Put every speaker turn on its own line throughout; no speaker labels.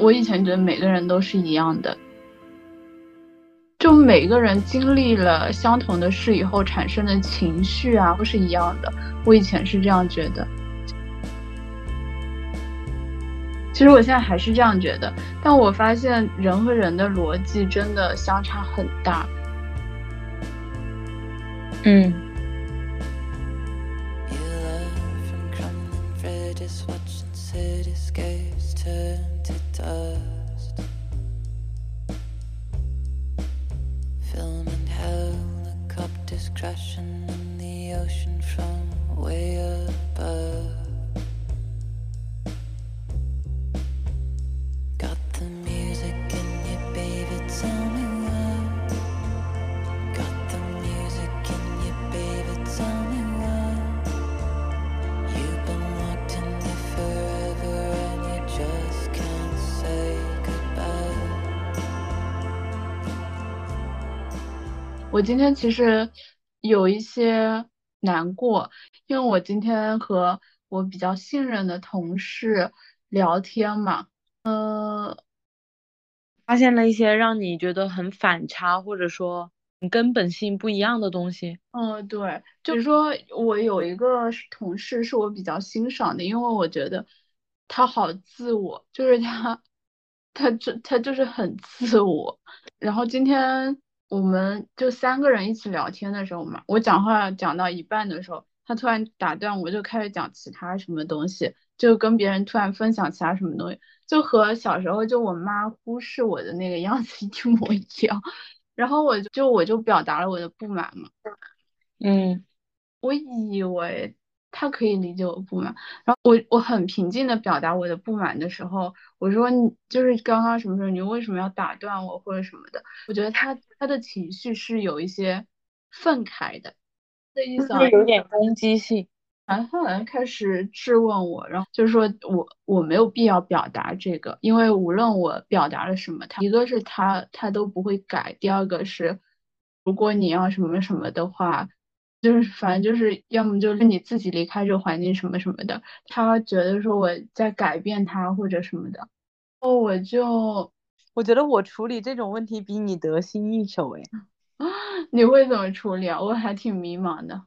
我以前觉得每个人都是一样的，就每个人经历了相同的事以后产生的情绪啊，都是一样的。我以前是这样觉得，其实我现在还是这样觉得，但我发现人和人的逻辑真的相差很大。
嗯。
我今天其实有一些难过，因为我今天和我比较信任的同事聊天嘛，呃，
发现了一些让你觉得很反差，或者说根本性不一样的东西。
嗯，对，就是说我有一个同事是我比较欣赏的，因为我觉得他好自我，就是他，他就他就是很自我。然后今天。我们就三个人一起聊天的时候嘛，我讲话讲到一半的时候，他突然打断我，就开始讲其他什么东西，就跟别人突然分享其他什么东西，就和小时候就我妈忽视我的那个样子 一模一样。然后我就我就表达了我的不满嘛，
嗯，
我以为。他可以理解我不满，然后我我很平静的表达我的不满的时候，我说你就是刚刚什么时候，你为什么要打断我或者什么的？我觉得他他的情绪是有一些愤慨的，的意思
有点攻击性，
然后他好像开始质问我，然后就是说我我没有必要表达这个，因为无论我表达了什么，他一个是他他都不会改，第二个是如果你要什么什么的话。就是反正就是要么就是你自己离开这个环境什么什么的，他觉得说我在改变他或者什么的，哦，我就
我觉得我处理这种问题比你得心应手哎，
你会怎么处理啊？我还挺迷茫的。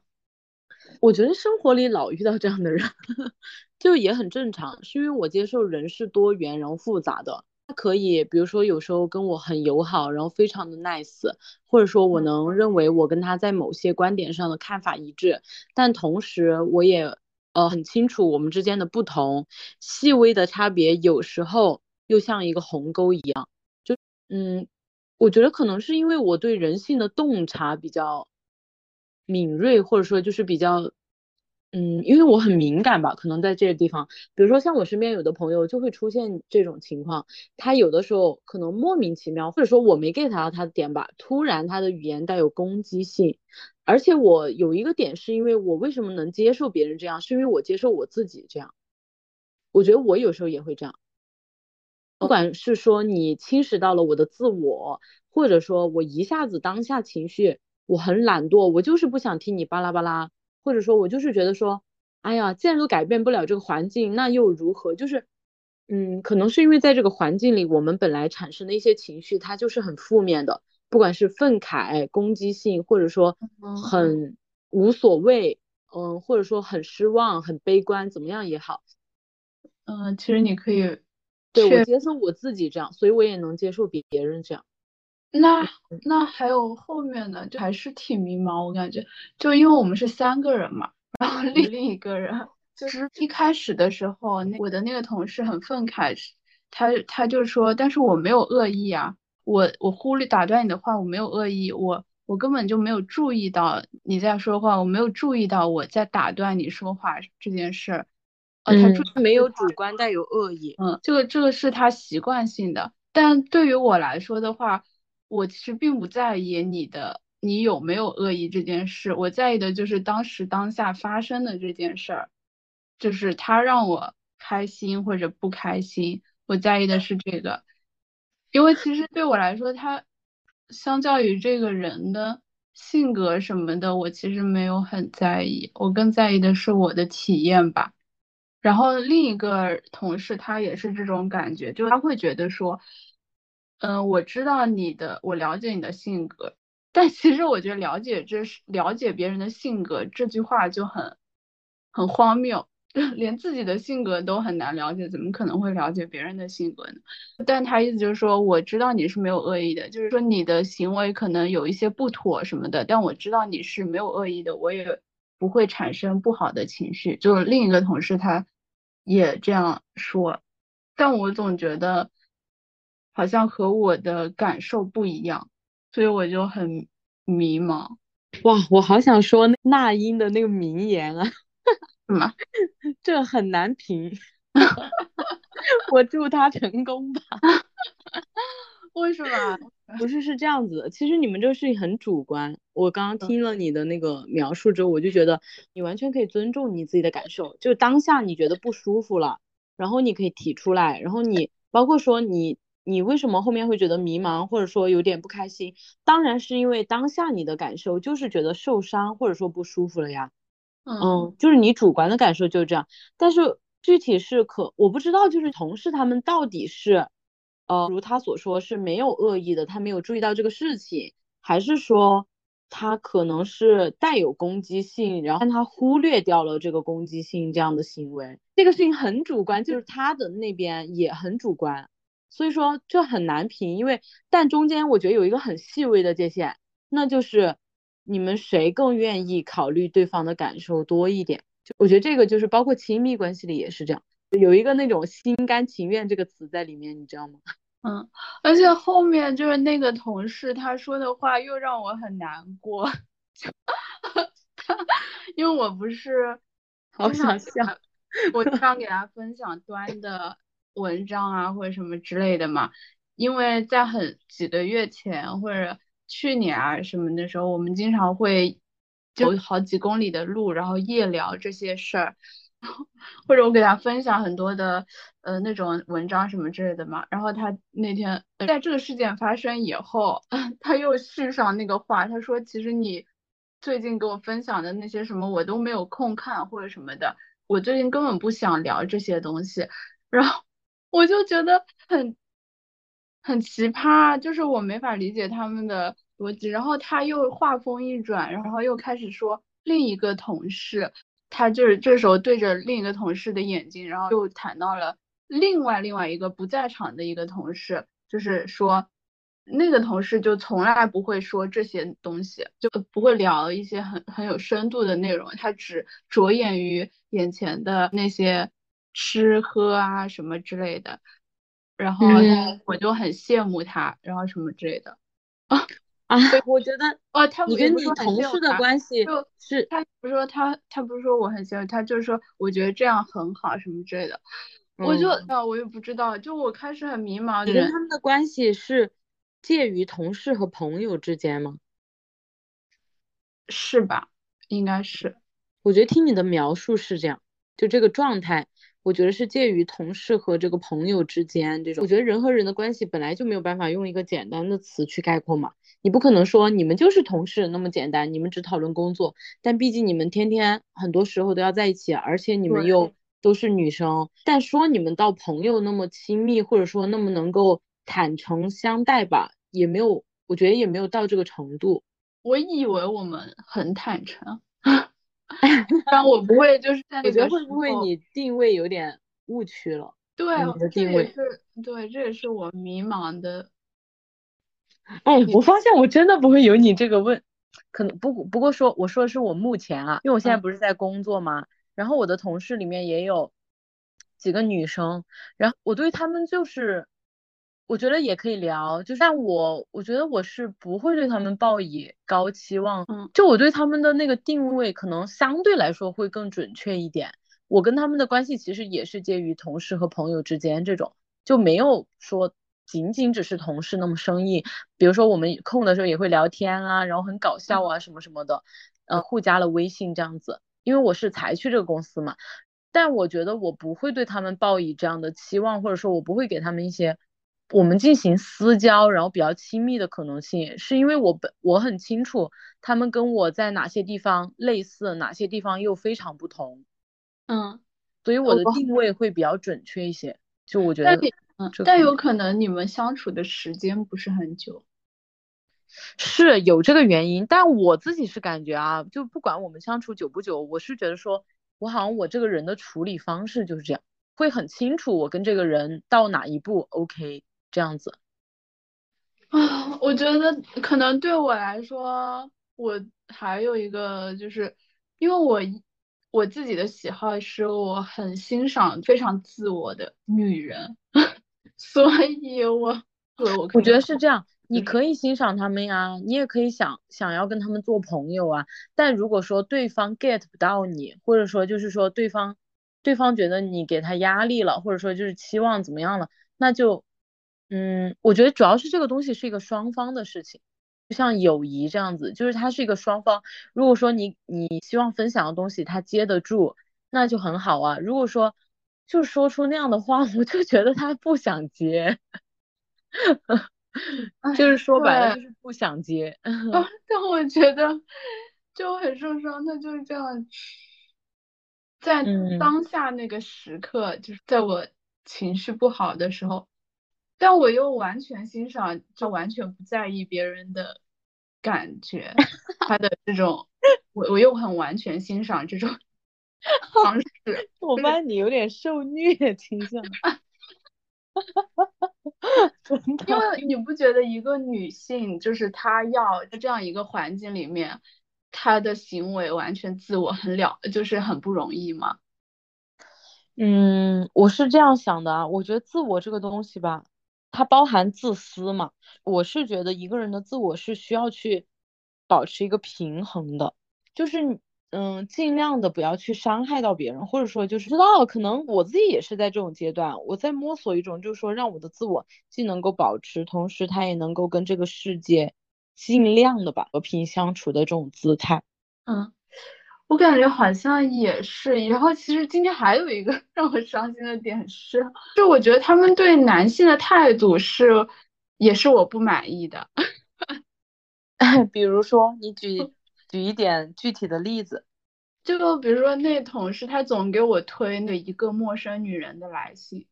我觉得生活里老遇到这样的人，就也很正常，是因为我接受人是多元然后复杂的。他可以，比如说有时候跟我很友好，然后非常的 nice，或者说我能认为我跟他在某些观点上的看法一致，但同时我也呃很清楚我们之间的不同，细微的差别有时候又像一个鸿沟一样，就嗯，我觉得可能是因为我对人性的洞察比较敏锐，或者说就是比较。嗯，因为我很敏感吧，可能在这个地方，比如说像我身边有的朋友就会出现这种情况，他有的时候可能莫名其妙，或者说我没 get 到他的点吧，突然他的语言带有攻击性，而且我有一个点是因为我为什么能接受别人这样，是因为我接受我自己这样，我觉得我有时候也会这样，不管是说你侵蚀到了我的自我，或者说我一下子当下情绪我很懒惰，我就是不想听你巴拉巴拉。或者说，我就是觉得说，哎呀，既然都改变不了这个环境，那又如何？就是，嗯，可能是因为在这个环境里，我们本来产生的一些情绪，它就是很负面的，不管是愤慨、攻击性，或者说很无所谓，嗯，或者说很失望、很悲观，怎么样也好。
嗯，其实你可以，
对我接受我自己这样，所以我也能接受别人这样。
那那还有后面呢，就还是挺迷茫。我感觉，就因为我们是三个人嘛，然后另另一个人就是一开始的时候，那我的那个同事很愤慨，他他就说，但是我没有恶意啊，我我忽略打断你的话，我没有恶意，我我根本就没有注意到你在说话，我没有注意到我在打断你说话这件事儿。
呃，他没有主观带有恶意，
嗯，这个这个是他习惯性的，但对于我来说的话。我其实并不在意你的你有没有恶意这件事，我在意的就是当时当下发生的这件事儿，就是他让我开心或者不开心，我在意的是这个，因为其实对我来说，他相较于这个人的性格什么的，我其实没有很在意，我更在意的是我的体验吧。然后另一个同事他也是这种感觉，就他会觉得说，嗯，我知道你的，我了解你的性格，但其实我觉得了解这是了解别人的性格这句话就很很荒谬。连自己的性格都很难了解，怎么可能会了解别人的性格呢？但他意思就是说，我知道你是没有恶意的，就是说你的行为可能有一些不妥什么的，但我知道你是没有恶意的，我也不会产生不好的情绪。就是另一个同事他也这样说，但我总觉得好像和我的感受不一样，所以我就很迷茫。
哇，我好想说那英的那个名言啊。
什么？
这很难评。我祝他成功吧。
为什么？
不是是这样子的，其实你们这个事情很主观。我刚刚听了你的那个描述之后，我就觉得你完全可以尊重你自己的感受，就当下你觉得不舒服了，然后你可以提出来，然后你包括说你你为什么后面会觉得迷茫，或者说有点不开心，当然是因为当下你的感受就是觉得受伤或者说不舒服了呀。嗯，就是你主观的感受就是这样，但是具体是可我不知道，就是同事他们到底是，呃，如他所说是没有恶意的，他没有注意到这个事情，还是说他可能是带有攻击性，然后他忽略掉了这个攻击性这样的行为，这个事情很主观，就是他的那边也很主观，所以说这很难评，因为但中间我觉得有一个很细微的界限，那就是。你们谁更愿意考虑对方的感受多一点？就我觉得这个就是包括亲密关系里也是这样，有一个那种心甘情愿这个词在里面，你知道吗？
嗯，而且后面就是那个同事他说的话又让我很难过，因为我不是
好想笑，
我经常给他分享端的文章啊或者什么之类的嘛，因为在很几个月前或者。去年啊什么的时候，我们经常会走好几公里的路，然后夜聊这些事儿，或者我给他分享很多的呃那种文章什么之类的嘛。然后他那天在这个事件发生以后，他又续上那个话，他说其实你最近给我分享的那些什么我都没有空看或者什么的，我最近根本不想聊这些东西。然后我就觉得很。很奇葩，就是我没法理解他们的逻辑。然后他又话锋一转，然后又开始说另一个同事，他就是这时候对着另一个同事的眼睛，然后又谈到了另外另外一个不在场的一个同事，就是说那个同事就从来不会说这些东西，就不会聊一些很很有深度的内容，他只着眼于眼前的那些吃喝啊什么之类的。然后我就很羡慕他，然后什么之类的啊
啊！我觉得
哦，他
你跟你同事的关系就是，
他不是说他他不是说我很羡慕他，就是说我觉得这样很好什么之类的。我就啊，我也不知道，就我开始很迷茫。
你跟他们的关系是介于同事和朋友之间吗？
是吧？应该是。
我觉得听你的描述是这样，就这个状态。我觉得是介于同事和这个朋友之间这种。我觉得人和人的关系本来就没有办法用一个简单的词去概括嘛。你不可能说你们就是同事那么简单，你们只讨论工作。但毕竟你们天天很多时候都要在一起，而且你们又都是女生。但说你们到朋友那么亲密，或者说那么能够坦诚相待吧，也没有，我觉得也没有到这个程度。
我以为我们很坦诚。但我不会，就是在
我觉得会不会你定位有点误区了？
对，
这也
是对，这也是我迷茫的。
哎，我发现我真的不会有你这个问，可能不不过说我说的是我目前啊，因为我现在不是在工作嘛，然后我的同事里面也有几个女生，然后我对他们就是。我觉得也可以聊，就但我我觉得我是不会对他们抱以高期望，
嗯，
就我对他们的那个定位可能相对来说会更准确一点。我跟他们的关系其实也是介于同事和朋友之间这种，就没有说仅仅只是同事那么生硬。比如说我们空的时候也会聊天啊，然后很搞笑啊什么什么的，呃，互加了微信这样子。因为我是才去这个公司嘛，但我觉得我不会对他们抱以这样的期望，或者说我不会给他们一些。我们进行私交，然后比较亲密的可能性，是因为我本我很清楚他们跟我在哪些地方类似，哪些地方又非常不同。
嗯，
所以我的定位会比较准确一些。就我觉得，
嗯，但有可能你们相处的时间不是很久。
是有这个原因，但我自己是感觉啊，就不管我们相处久不久，我是觉得说，我好像我这个人的处理方式就是这样，会很清楚我跟这个人到哪一步 OK 这样子。
啊，我觉得可能对我来说，我还有一个就是，因为我我自己的喜好是我很欣赏非常自我的女人，所以我我
我觉得是这样。你可以欣赏他们呀，你也可以想想要跟他们做朋友啊。但如果说对方 get 不到你，或者说就是说对方对方觉得你给他压力了，或者说就是期望怎么样了，那就嗯，我觉得主要是这个东西是一个双方的事情，就像友谊这样子，就是它是一个双方。如果说你你希望分享的东西他接得住，那就很好啊。如果说就说出那样的话，我就觉得他不想接。就是说白了就是不想接，
但我觉得就很受伤。他就是这样，在当下那个时刻，就是在我情绪不好的时候，但我又完全欣赏，就完全不在意别人的感觉，他的这种，我我又很完全欣赏这种 方式。
我发现你有点受虐倾向。
因为你不觉得一个女性就是她要在这样一个环境里面，她的行为完全自我很了，就是很不容易吗？
嗯，我是这样想的啊，我觉得自我这个东西吧，它包含自私嘛。我是觉得一个人的自我是需要去保持一个平衡的，就是。嗯，尽量的不要去伤害到别人，或者说就是知道，可能我自己也是在这种阶段，我在摸索一种，就是说让我的自我既能够保持，同时他也能够跟这个世界尽量的吧和平相处的这种姿态。
嗯，我感觉好像也是。然后其实今天还有一个 让我伤心的点是，就我觉得他们对男性的态度是，也是我不满意的。
比如说，你举。举一点具体的例子，
就比如说那同事，他总给我推那一个陌生女人的来信，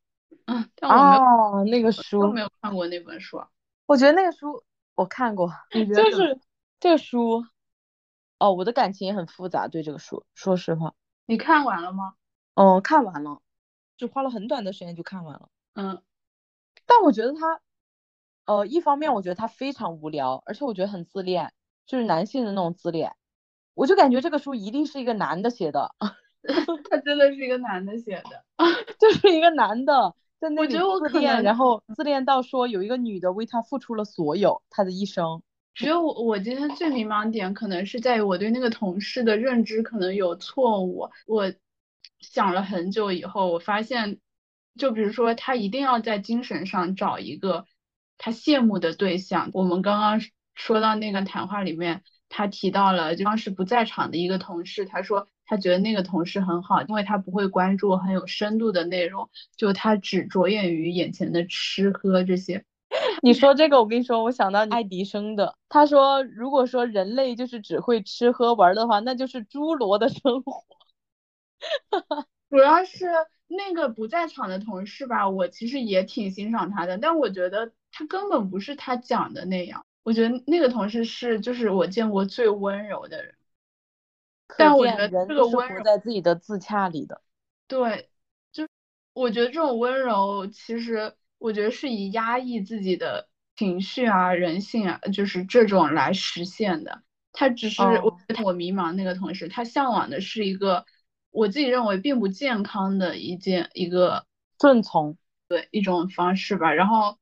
嗯，
哦，那个书
没有看过那本书，
我觉得那个书我看过，就是这个书，哦，我的感情也很复杂，对这个书，说实话，
你看完了吗？
哦，看完了，就花了很短的时间就看完了，
嗯，
但我觉得他，呃，一方面我觉得他非常无聊，而且我觉得很自恋。就是男性的那种自恋，我就感觉这个书一定是一个男的写的，
他真的是一个男的写的，
就是 一个男的在那
里自
恋，然后自恋到说有一个女的为他付出了所有，他的一生。
只有我，我今天最迷茫点可能是在于我对那个同事的认知可能有错误。我想了很久以后，我发现，就比如说他一定要在精神上找一个他羡慕的对象。我们刚刚。说到那个谈话里面，他提到了就当时不在场的一个同事，他说他觉得那个同事很好，因为他不会关注很有深度的内容，就他只着眼于眼前的吃喝这些。
你说这个，我跟你说，我想到爱迪生的，他说如果说人类就是只会吃喝玩的话，那就是侏罗的生活。
主要是那个不在场的同事吧，我其实也挺欣赏他的，但我觉得他根本不是他讲的那样。我觉得那个同事是，就是我见过最温柔的人。但我觉得这个温柔
在自己的自洽里的。
对，就我觉得这种温柔，其实我觉得是以压抑自己的情绪啊、人性啊，就是这种来实现的。他只是我我迷茫那个同事，他向往的是一个我自己认为并不健康的一件一个
顺从，
对一种方式吧。然后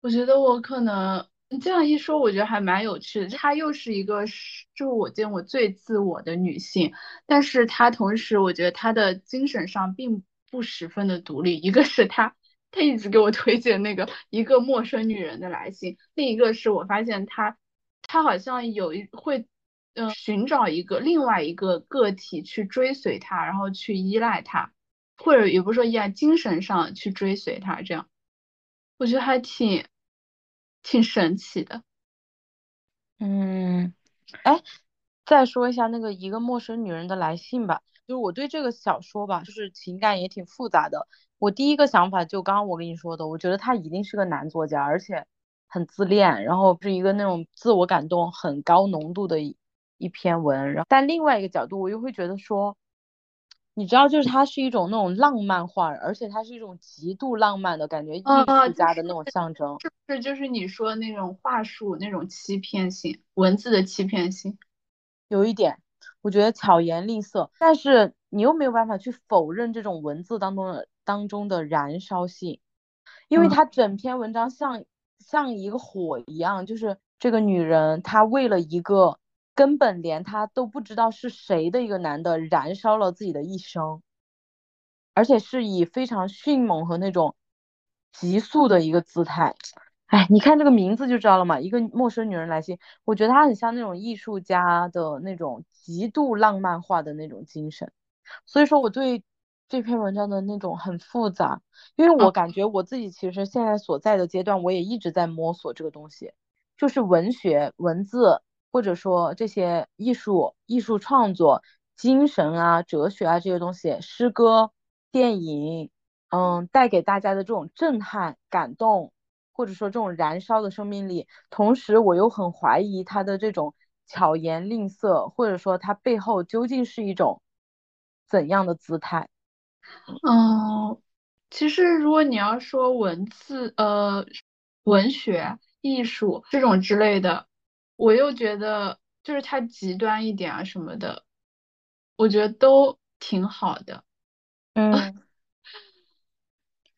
我觉得我可能。这样一说，我觉得还蛮有趣的。她又是一个，就是我见过最自我的女性，但是她同时，我觉得她的精神上并不十分的独立。一个是她，他一直给我推荐那个一个陌生女人的来信，另一个是我发现他，他好像有一会，嗯，寻找一个另外一个个体去追随他，然后去依赖他，或者也不是说依赖，精神上去追随他，这样，我觉得还挺。挺神奇的，
嗯，哎，再说一下那个一个陌生女人的来信吧。就是我对这个小说吧，就是情感也挺复杂的。我第一个想法就刚刚我跟你说的，我觉得他一定是个男作家，而且很自恋，然后是一个那种自我感动很高浓度的一一篇文。然后，但另外一个角度，我又会觉得说，你知道，就是它是一种那种浪漫化，而且它是一种极度浪漫的感觉，艺术家的那种象征，
是不是？就是你说那种话术那种欺骗性，文字的欺骗性，
有一点。我觉得巧言令色，但是你又没有办法去否认这种文字当中的当中的燃烧性，因为他整篇文章像像一个火一样，就是这个女人她为了一个根本连她都不知道是谁的一个男的，燃烧了自己的一生，而且是以非常迅猛和那种急速的一个姿态。哎，你看这个名字就知道了嘛，一个陌生女人来信，我觉得她很像那种艺术家的那种极度浪漫化的那种精神，所以说我对这篇文章的那种很复杂，因为我感觉我自己其实现在所在的阶段，我也一直在摸索这个东西，就是文学文字或者说这些艺术艺术创作、精神啊、哲学啊这些东西，诗歌、电影，嗯，带给大家的这种震撼、感动。或者说这种燃烧的生命力，同时我又很怀疑他的这种巧言令色，或者说他背后究竟是一种怎样的姿态？
嗯，其实如果你要说文字、呃，文学、艺术这种之类的，我又觉得就是它极端一点啊什么的，我觉得都挺好的。
嗯。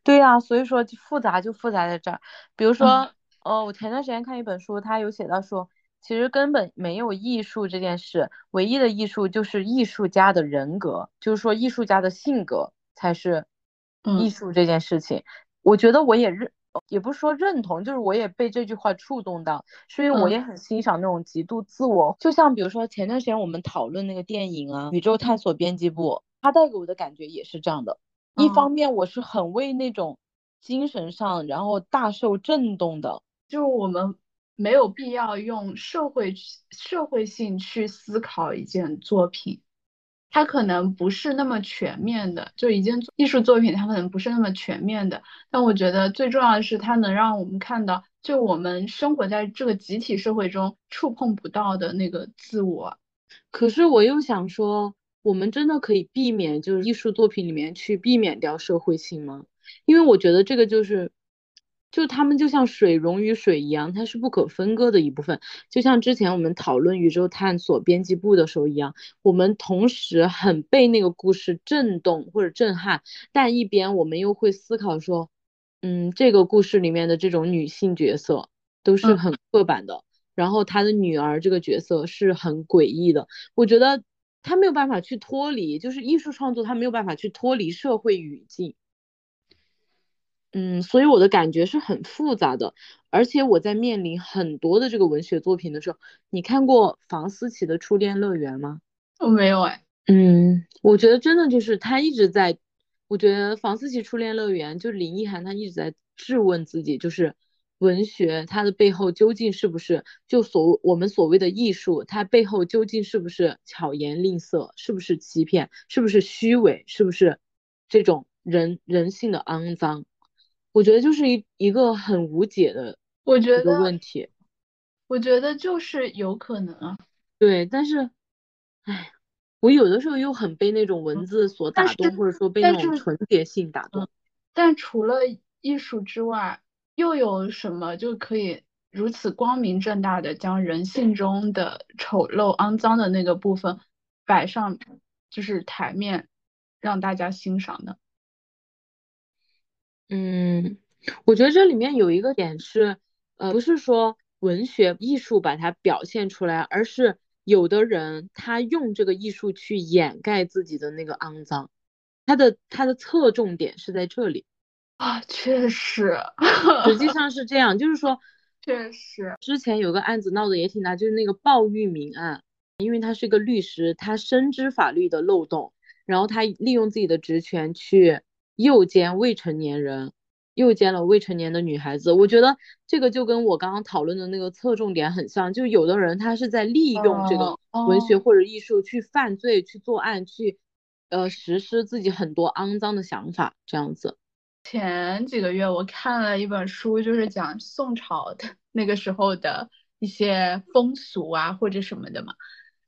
对呀，所以说复杂就复杂在这儿。比如说，呃，我前段时间看一本书，它有写到说，其实根本没有艺术这件事，唯一的艺术就是艺术家的人格，就是说艺术家的性格才是艺术这件事情。我觉得我也认，也不是说认同，就是我也被这句话触动到，是因为我也很欣赏那种极度自我。就像比如说前段时间我们讨论那个电影啊，《宇宙探索编辑部》，它带给我的感觉也是这样的。一方面，我是很为那种精神上，然后大受震动的。
就是我们没有必要用社会社会性去思考一件作品，它可能不是那么全面的。就一件艺术作品，它可能不是那么全面的。但我觉得最重要的是，它能让我们看到，就我们生活在这个集体社会中触碰不到的那个自我。
可是我又想说。我们真的可以避免，就是艺术作品里面去避免掉社会性吗？因为我觉得这个就是，就他们就像水溶于水一样，它是不可分割的一部分。就像之前我们讨论宇宙探索编辑部的时候一样，我们同时很被那个故事震动或者震撼，但一边我们又会思考说，嗯，这个故事里面的这种女性角色都是很刻板的，然后他的女儿这个角色是很诡异的。我觉得。他没有办法去脱离，就是艺术创作，他没有办法去脱离社会语境。嗯，所以我的感觉是很复杂的。而且我在面临很多的这个文学作品的时候，你看过房思琪的《初恋乐园》吗？
我没有哎。
嗯，我觉得真的就是他一直在，我觉得房思琪《初恋乐园》就是林奕涵，他一直在质问自己，就是。文学它的背后究竟是不是就所我们所谓的艺术？它背后究竟是不是巧言令色？是不是欺骗？是不是虚伪？是不是这种人人性的肮脏？我觉得就是一一个很无解的
我觉得
问题。
我觉得就是有可能啊。
对，但是，哎，我有的时候又很被那种文字所打动，或者说被那种纯洁性打动。
但除了艺术之外。又有什么就可以如此光明正大的将人性中的丑陋、肮脏的那个部分摆上，就是台面让大家欣赏的？
嗯，我觉得这里面有一个点是，呃，不是说文学艺术把它表现出来，而是有的人他用这个艺术去掩盖自己的那个肮脏，他的他的侧重点是在这里。
啊，确实，
实际上是这样，就是说，
确实，
之前有个案子闹得也挺大，就是那个鲍玉明案，因为他是个律师，他深知法律的漏洞，然后他利用自己的职权去诱奸未成年人，诱奸了未成年的女孩子。我觉得这个就跟我刚刚讨论的那个侧重点很像，就有的人他是在利用这个文学或者艺术去犯罪、去作案、去呃实施自己很多肮脏的想法这样子。
前几个月我看了一本书，就是讲宋朝的那个时候的一些风俗啊或者什么的嘛，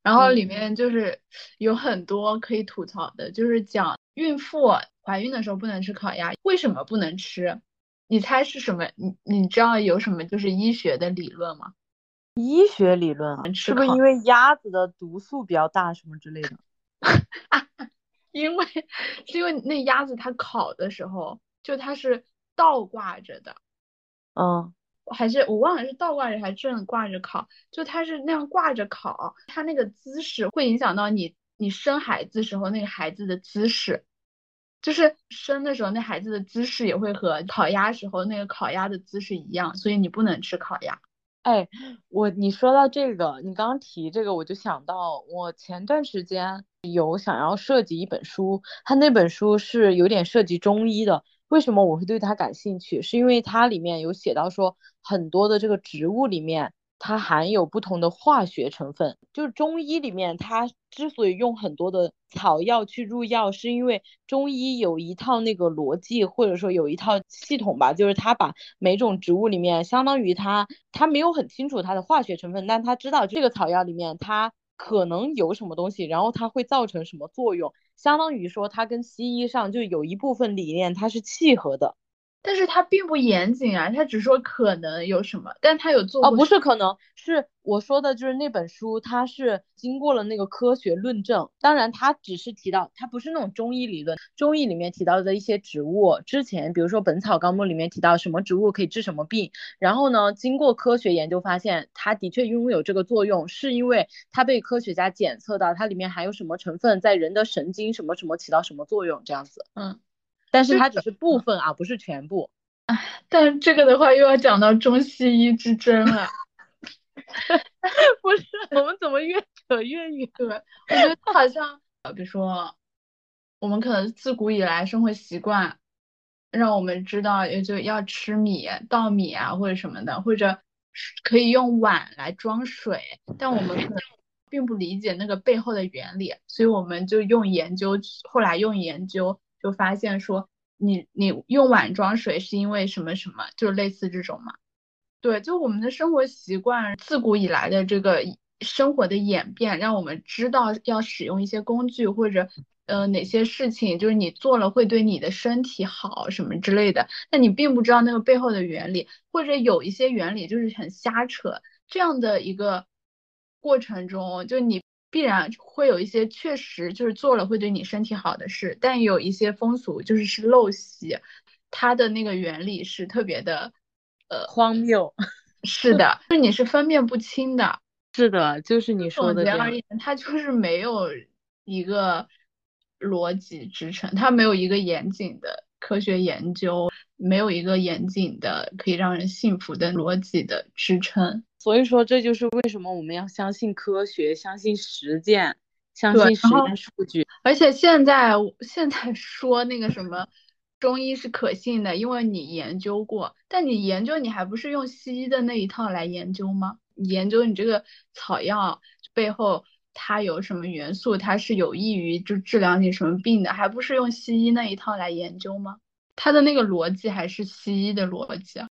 然后里面就是有很多可以吐槽的，就是讲孕妇怀孕的时候不能吃烤鸭，为什么不能吃？你猜是什么？你你知道有什么就是医学的理论吗？
医学理论啊，是不是因为鸭子的毒素比较大什么之类的？
因为是因为那鸭子它烤的时候，就它是倒挂着的，
嗯，
还是我忘了是倒挂着还是正挂着烤，就它是那样挂着烤，它那个姿势会影响到你你生孩子时候那个孩子的姿势，就是生的时候那孩子的姿势也会和烤鸭时候那个烤鸭的姿势一样，所以你不能吃烤鸭。
哎，我你说到这个，你刚刚提这个，我就想到我前段时间有想要设计一本书，它那本书是有点涉及中医的。为什么我会对它感兴趣？是因为它里面有写到说很多的这个植物里面。它含有不同的化学成分，就是中医里面，它之所以用很多的草药去入药，是因为中医有一套那个逻辑，或者说有一套系统吧，就是它把每种植物里面，相当于它，它没有很清楚它的化学成分，但它知道这个草药里面它可能有什么东西，然后它会造成什么作用，相当于说它跟西医上就有一部分理念它是契合的。
但是他并不严谨啊，他只说可能有什么，但他有做
哦，不是可能是我说的，就是那本书，它是经过了那个科学论证。当然，它只是提到，它不是那种中医理论，中医里面提到的一些植物，之前比如说《本草纲目》里面提到什么植物可以治什么病，然后呢，经过科学研究发现，它的确拥有这个作用，是因为它被科学家检测到它里面含有什么成分，在人的神经什么什么起到什么作用，这样子，
嗯。
但是它只是部分啊，不是全部。
哎，但这个的话又要讲到中西医之争了。
不是，我们怎么越扯越远？
了，我觉得好像，比如说，我们可能自古以来生活习惯，让我们知道也就要吃米、稻米啊，或者什么的，或者可以用碗来装水，但我们可能并不理解那个背后的原理，所以我们就用研究，后来用研究。就发现说，你你用碗装水是因为什么什么，就类似这种嘛。对，就我们的生活习惯，自古以来的这个生活的演变，让我们知道要使用一些工具或者呃哪些事情，就是你做了会对你的身体好什么之类的。那你并不知道那个背后的原理，或者有一些原理就是很瞎扯。这样的一个过程中，就你。必然会有一些确实就是做了会对你身体好的事，但有一些风俗就是是陋习，它的那个原理是特别的，呃，
荒谬。
是的，就你是分辨不清的。
是的，就是你说的这样。
而言，它就是没有一个逻辑支撑，它没有一个严谨的科学研究，没有一个严谨的可以让人信服的逻辑的支撑。
所以说，这就是为什么我们要相信科学，相信实践，相信实验数据。
而且现在现在说那个什么中医是可信的，因为你研究过。但你研究，你还不是用西医的那一套来研究吗？你研究你这个草药背后它有什么元素，它是有益于就治疗你什么病的，还不是用西医那一套来研究吗？它的那个逻辑还是西医的逻辑啊。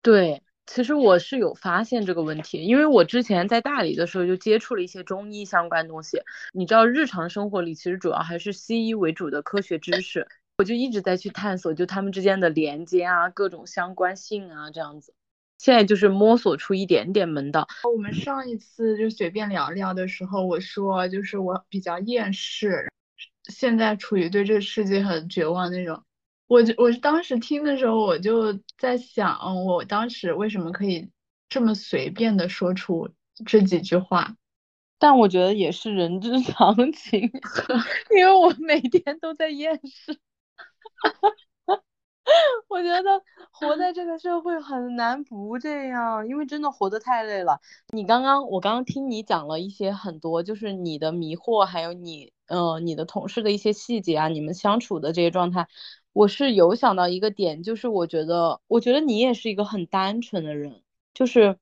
对。其实我是有发现这个问题，因为我之前在大理的时候就接触了一些中医相关东西。你知道，日常生活里其实主要还是西医为主的科学知识，我就一直在去探索，就他们之间的连接啊，各种相关性啊，这样子。现在就是摸索出一点点门道。
我们上一次就随便聊聊的时候，我说就是我比较厌世，现在处于对这个世界很绝望那种。我我当时听的时候，我就在想，我当时为什么可以这么随便的说出这几句话？
但我觉得也是人之常 情，因为我每天都在厌世。我觉得活在 这个社会很难不这样，因为真的活得太累了。你刚刚，我刚刚听你讲了一些很多，就是你的迷惑，还有你，呃，你的同事的一些细节啊，你们相处的这些状态。我是有想到一个点，就是我觉得，我觉得你也是一个很单纯的人，就是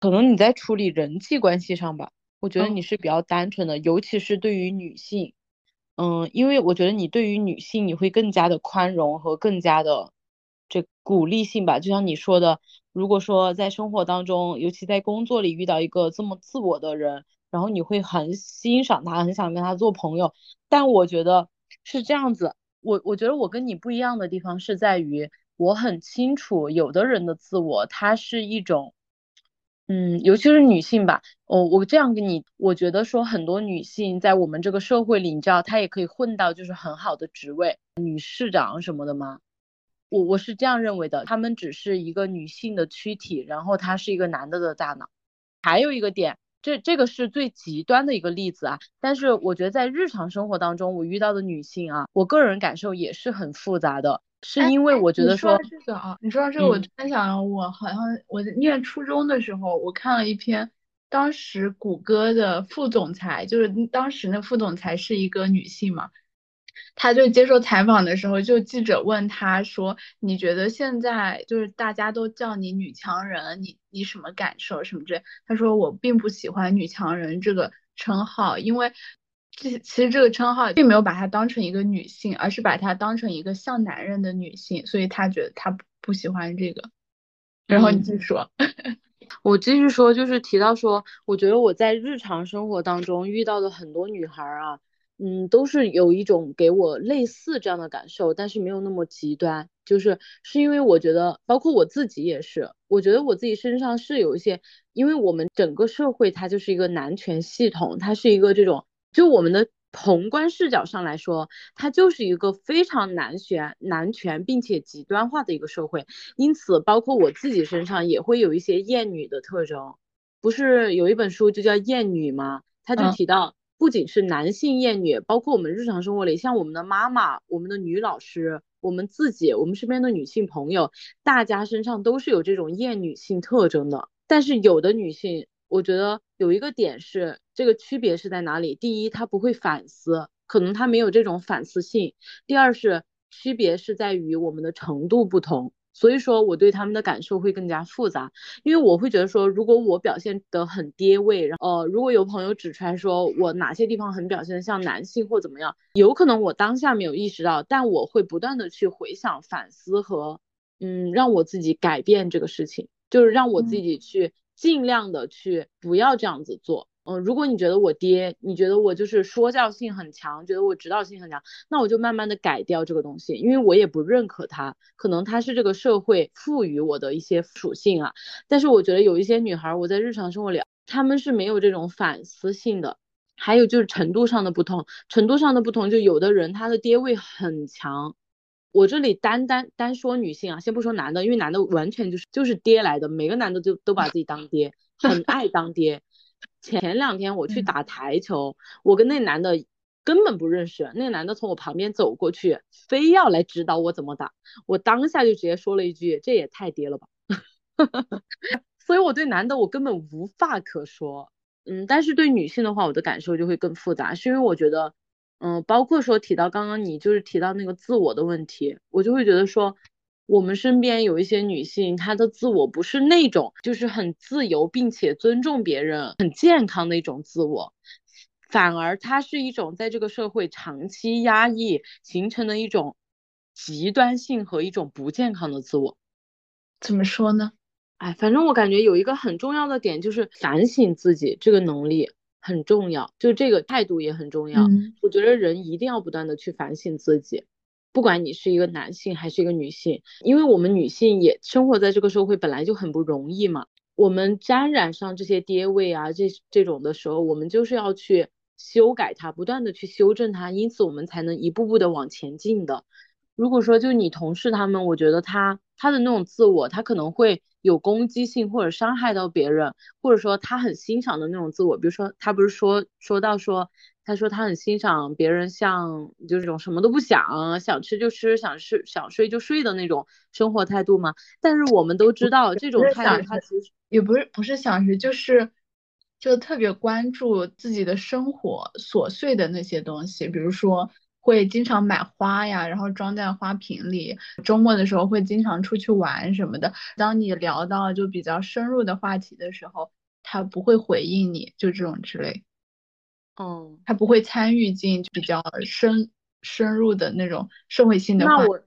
可能你在处理人际关系上吧，我觉得你是比较单纯的，尤其是对于女性，嗯，因为我觉得你对于女性你会更加的宽容和更加的这鼓励性吧。就像你说的，如果说在生活当中，尤其在工作里遇到一个这么自我的人，然后你会很欣赏他，很想跟他做朋友。但我觉得是这样子，我我觉得我跟你不一样的地方是在于。我很清楚，有的人的自我，它是一种，嗯，尤其是女性吧。哦，我这样跟你，我觉得说很多女性在我们这个社会里，你知道，她也可以混到就是很好的职位，女市长什么的吗？我我是这样认为的，她们只是一个女性的躯体，然后她是一个男的的大脑。还有一个点，这这个是最极端的一个例子啊。但是我觉得在日常生活当中，我遇到的女性啊，我个人感受也是很复杂的。是因为我觉得
说这个啊，你说到这个，我突然想，我好像我念初中的时候，我看了一篇，当时谷歌的副总裁，就是当时那副总裁是一个女性嘛，她就接受采访的时候，就记者问她说，你觉得现在就是大家都叫你女强人，你你什么感受什么之类？她说我并不喜欢女强人这个称号，因为。这其实这个称号并没有把她当成一个女性，而是把她当成一个像男人的女性，所以她觉得她不不喜欢这个。然后你继续说，
我继续说，就是提到说，我觉得我在日常生活当中遇到的很多女孩啊，嗯，都是有一种给我类似这样的感受，但是没有那么极端。就是是因为我觉得，包括我自己也是，我觉得我自己身上是有一些，因为我们整个社会它就是一个男权系统，它是一个这种。就我们的宏观视角上来说，它就是一个非常男权、男权并且极端化的一个社会。因此，包括我自己身上也会有一些厌女的特征。不是有一本书就叫《厌女》吗？他就提到，不仅是男性厌女，包括我们日常生活里，像我们的妈妈、我们的女老师、我们自己、我们身边的女性朋友，大家身上都是有这种厌女性特征的。但是有的女性，我觉得有一个点是。这个区别是在哪里？第一，他不会反思，可能他没有这种反思性。第二是区别是在于我们的程度不同，所以说我对他们的感受会更加复杂。因为我会觉得说，如果我表现得很爹味，然后呃，如果有朋友指出来说我哪些地方很表现像男性或怎么样，有可能我当下没有意识到，但我会不断的去回想、反思和嗯，让我自己改变这个事情，就是让我自己去尽量的去不要这样子做。嗯，如果你觉得我爹，你觉得我就是说教性很强，觉得我指导性很强，那我就慢慢的改掉这个东西，因为我也不认可他，可能他是这个社会赋予我的一些属性啊。但是我觉得有一些女孩，我在日常生活里，她们是没有这种反思性的。还有就是程度上的不同，程度上的不同，就有的人他的爹味很强。我这里单单单说女性啊，先不说男的，因为男的完全就是就是爹来的，每个男的就都把自己当爹，很爱当爹。前两天我去打台球，我跟那男的根本不认识，那男的从我旁边走过去，非要来指导我怎么打，我当下就直接说了一句：“这也太爹了吧！”所以我对男的我根本无话可说，嗯，但是对女性的话，我的感受就会更复杂，是因为我觉得，嗯，包括说提到刚刚你就是提到那个自我的问题，我就会觉得说。我们身边有一些女性，她的自我不是那种就是很自由并且尊重别人、很健康的一种自我，反而她是一种在这个社会长期压抑形成的一种极端性和一种不健康的自我。
怎么说呢？
哎，反正我感觉有一个很重要的点就是反省自己这个能力很重要，就这个态度也很重要。我觉得人一定要不断的去反省自己。不管你是一个男性还是一个女性，因为我们女性也生活在这个社会，本来就很不容易嘛。我们沾染上这些爹味啊，这这种的时候，我们就是要去修改它，不断的去修正它，因此我们才能一步步的往前进的。如果说就你同事他们，我觉得他他的那种自我，他可能会有攻击性或者伤害到别人，或者说他很欣赏的那种自我，比如说他不是说说到说。他说他很欣赏别人像就是这种什么都不想，想吃就吃，想睡想睡就睡的那种生活态度嘛？但是我们都知道这种态度，他其实
也不是不是想吃，就是就特别关注自己的生活琐碎的那些东西，比如说会经常买花呀，然后装在花瓶里，周末的时候会经常出去玩什么的。当你聊到就比较深入的话题的时候，他不会回应你，就这种之类。
嗯，
他不会参与进比较深深入的那种社会性的话。
那我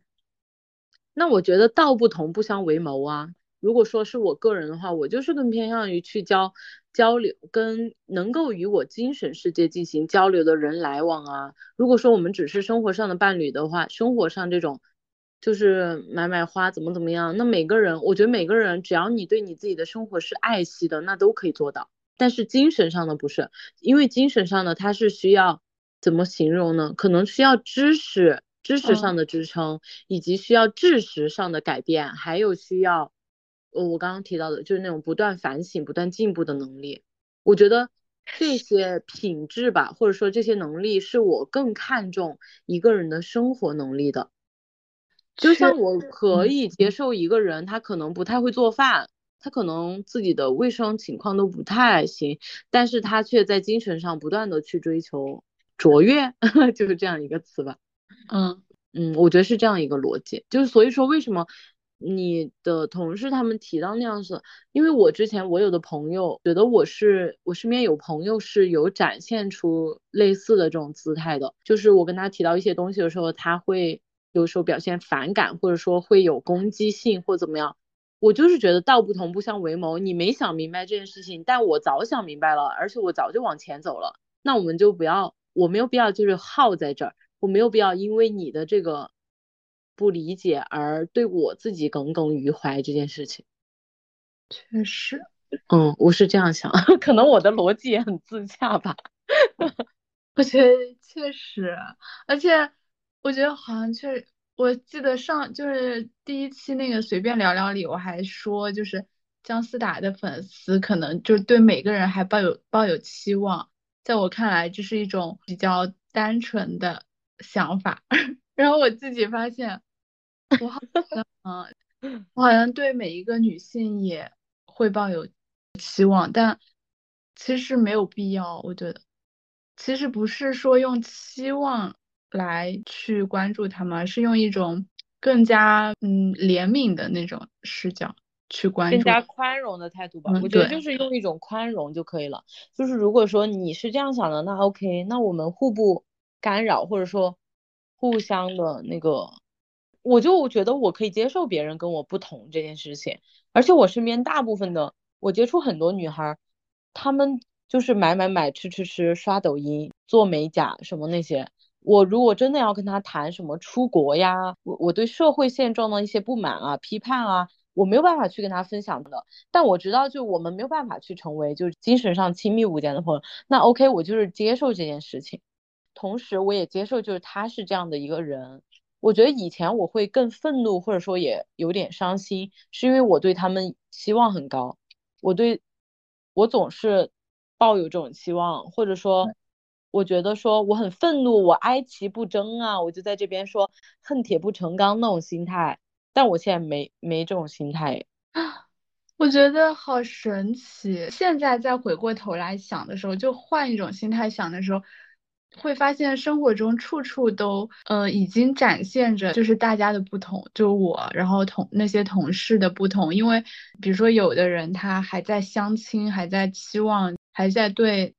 那我觉得道不同不相为谋啊。如果说是我个人的话，我就是更偏向于去交交流，跟能够与我精神世界进行交流的人来往啊。如果说我们只是生活上的伴侣的话，生活上这种就是买买花怎么怎么样，那每个人，我觉得每个人只要你对你自己的生活是爱惜的，那都可以做到。但是精神上的不是，因为精神上的它是需要怎么形容呢？可能需要知识知识上的支撑，以及需要知识上的改变，还有需要呃我刚刚提到的，就是那种不断反省、不断进步的能力。我觉得这些品质吧，或者说这些能力，是我更看重一个人的生活能力的。就像我可以接受一个人，他可能不太会做饭。他可能自己的卫生情况都不太行，但是他却在精神上不断的去追求卓越，就是这样一个词吧。
嗯
嗯，我觉得是这样一个逻辑，就是所以说为什么你的同事他们提到那样子，因为我之前我有的朋友觉得我是我身边有朋友是有展现出类似的这种姿态的，就是我跟他提到一些东西的时候，他会有时候表现反感，或者说会有攻击性或怎么样。我就是觉得道不同不相为谋，你没想明白这件事情，但我早想明白了，而且我早就往前走了。那我们就不要，我没有必要就是耗在这儿，我没有必要因为你的这个不理解而对我自己耿耿于怀这件事情。
确实，
嗯，我是这样想，可能我的逻辑也很自洽吧。
我觉得确实，而且我觉得好像确实。我记得上就是第一期那个随便聊聊里，我还说就是姜思达的粉丝可能就对每个人还抱有抱有期望，在我看来这是一种比较单纯的想法。然后我自己发现，我好像嗯，我好像对每一个女性也会抱有期望，但其实没有必要。我觉得其实不是说用期望。来去关注他们，是用一种更加嗯怜悯的那种视角去关注，
更加宽容的态度吧。我觉得就是用一种宽容就可以了。就是如果说你是这样想的，那 OK，那我们互不干扰，或者说互相的那个，我就觉得我可以接受别人跟我不同这件事情。而且我身边大部分的，我接触很多女孩，她们就是买买买、吃吃吃、刷抖音、做美甲什么那些。我如果真的要跟他谈什么出国呀，我我对社会现状的一些不满啊、批判啊，我没有办法去跟他分享的。但我知道，就我们没有办法去成为就是精神上亲密无间的朋友。那 OK，我就是接受这件事情，同时我也接受就是他是这样的一个人。我觉得以前我会更愤怒，或者说也有点伤心，是因为我对他们期望很高，我对我总是抱有这种期望，或者说。我觉得说我很愤怒，我哀其不争啊，我就在这边说恨铁不成钢那种心态，但我现在没没这种心态，
我觉得好神奇。现在再回过头来想的时候，就换一种心态想的时候，会发现生活中处处都呃已经展现着就是大家的不同，就我然后同那些同事的不同，因为比如说有的人他还在相亲，还在期望，还在对。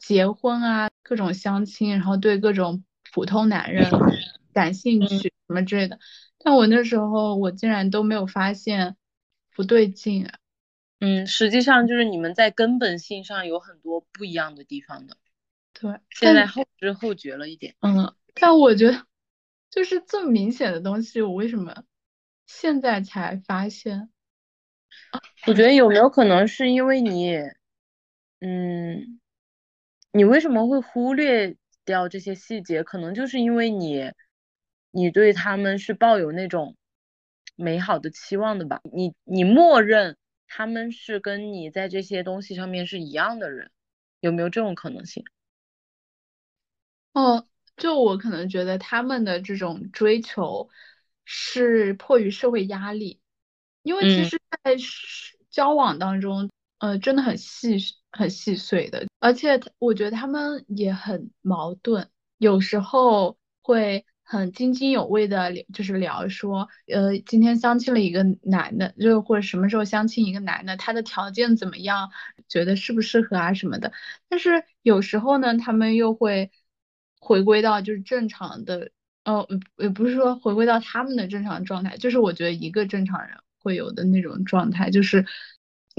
结婚啊，各种相亲，然后对各种普通男人感兴趣什么之类的，但我那时候我竟然都没有发现不对劲啊。
嗯，实际上就是你们在根本性上有很多不一样的地方的。
对，
现在后知后觉了一点。
嗯，但我觉得就是这么明显的东西，我为什么现在才发现？
我觉得有没有可能是因为你，嗯。你为什么会忽略掉这些细节？可能就是因为你，你对他们是抱有那种美好的期望的吧？你你默认他们是跟你在这些东西上面是一样的人，有没有这种可能性？
哦，就我可能觉得他们的这种追求是迫于社会压力，因为其实在交往当中，呃，真的很细。很细碎的，而且我觉得他们也很矛盾，有时候会很津津有味的，就是聊说，呃，今天相亲了一个男的，就或者什么时候相亲一个男的，他的条件怎么样，觉得适不适合啊什么的。但是有时候呢，他们又会回归到就是正常的，哦，也不是说回归到他们的正常状态，就是我觉得一个正常人会有的那种状态，就是，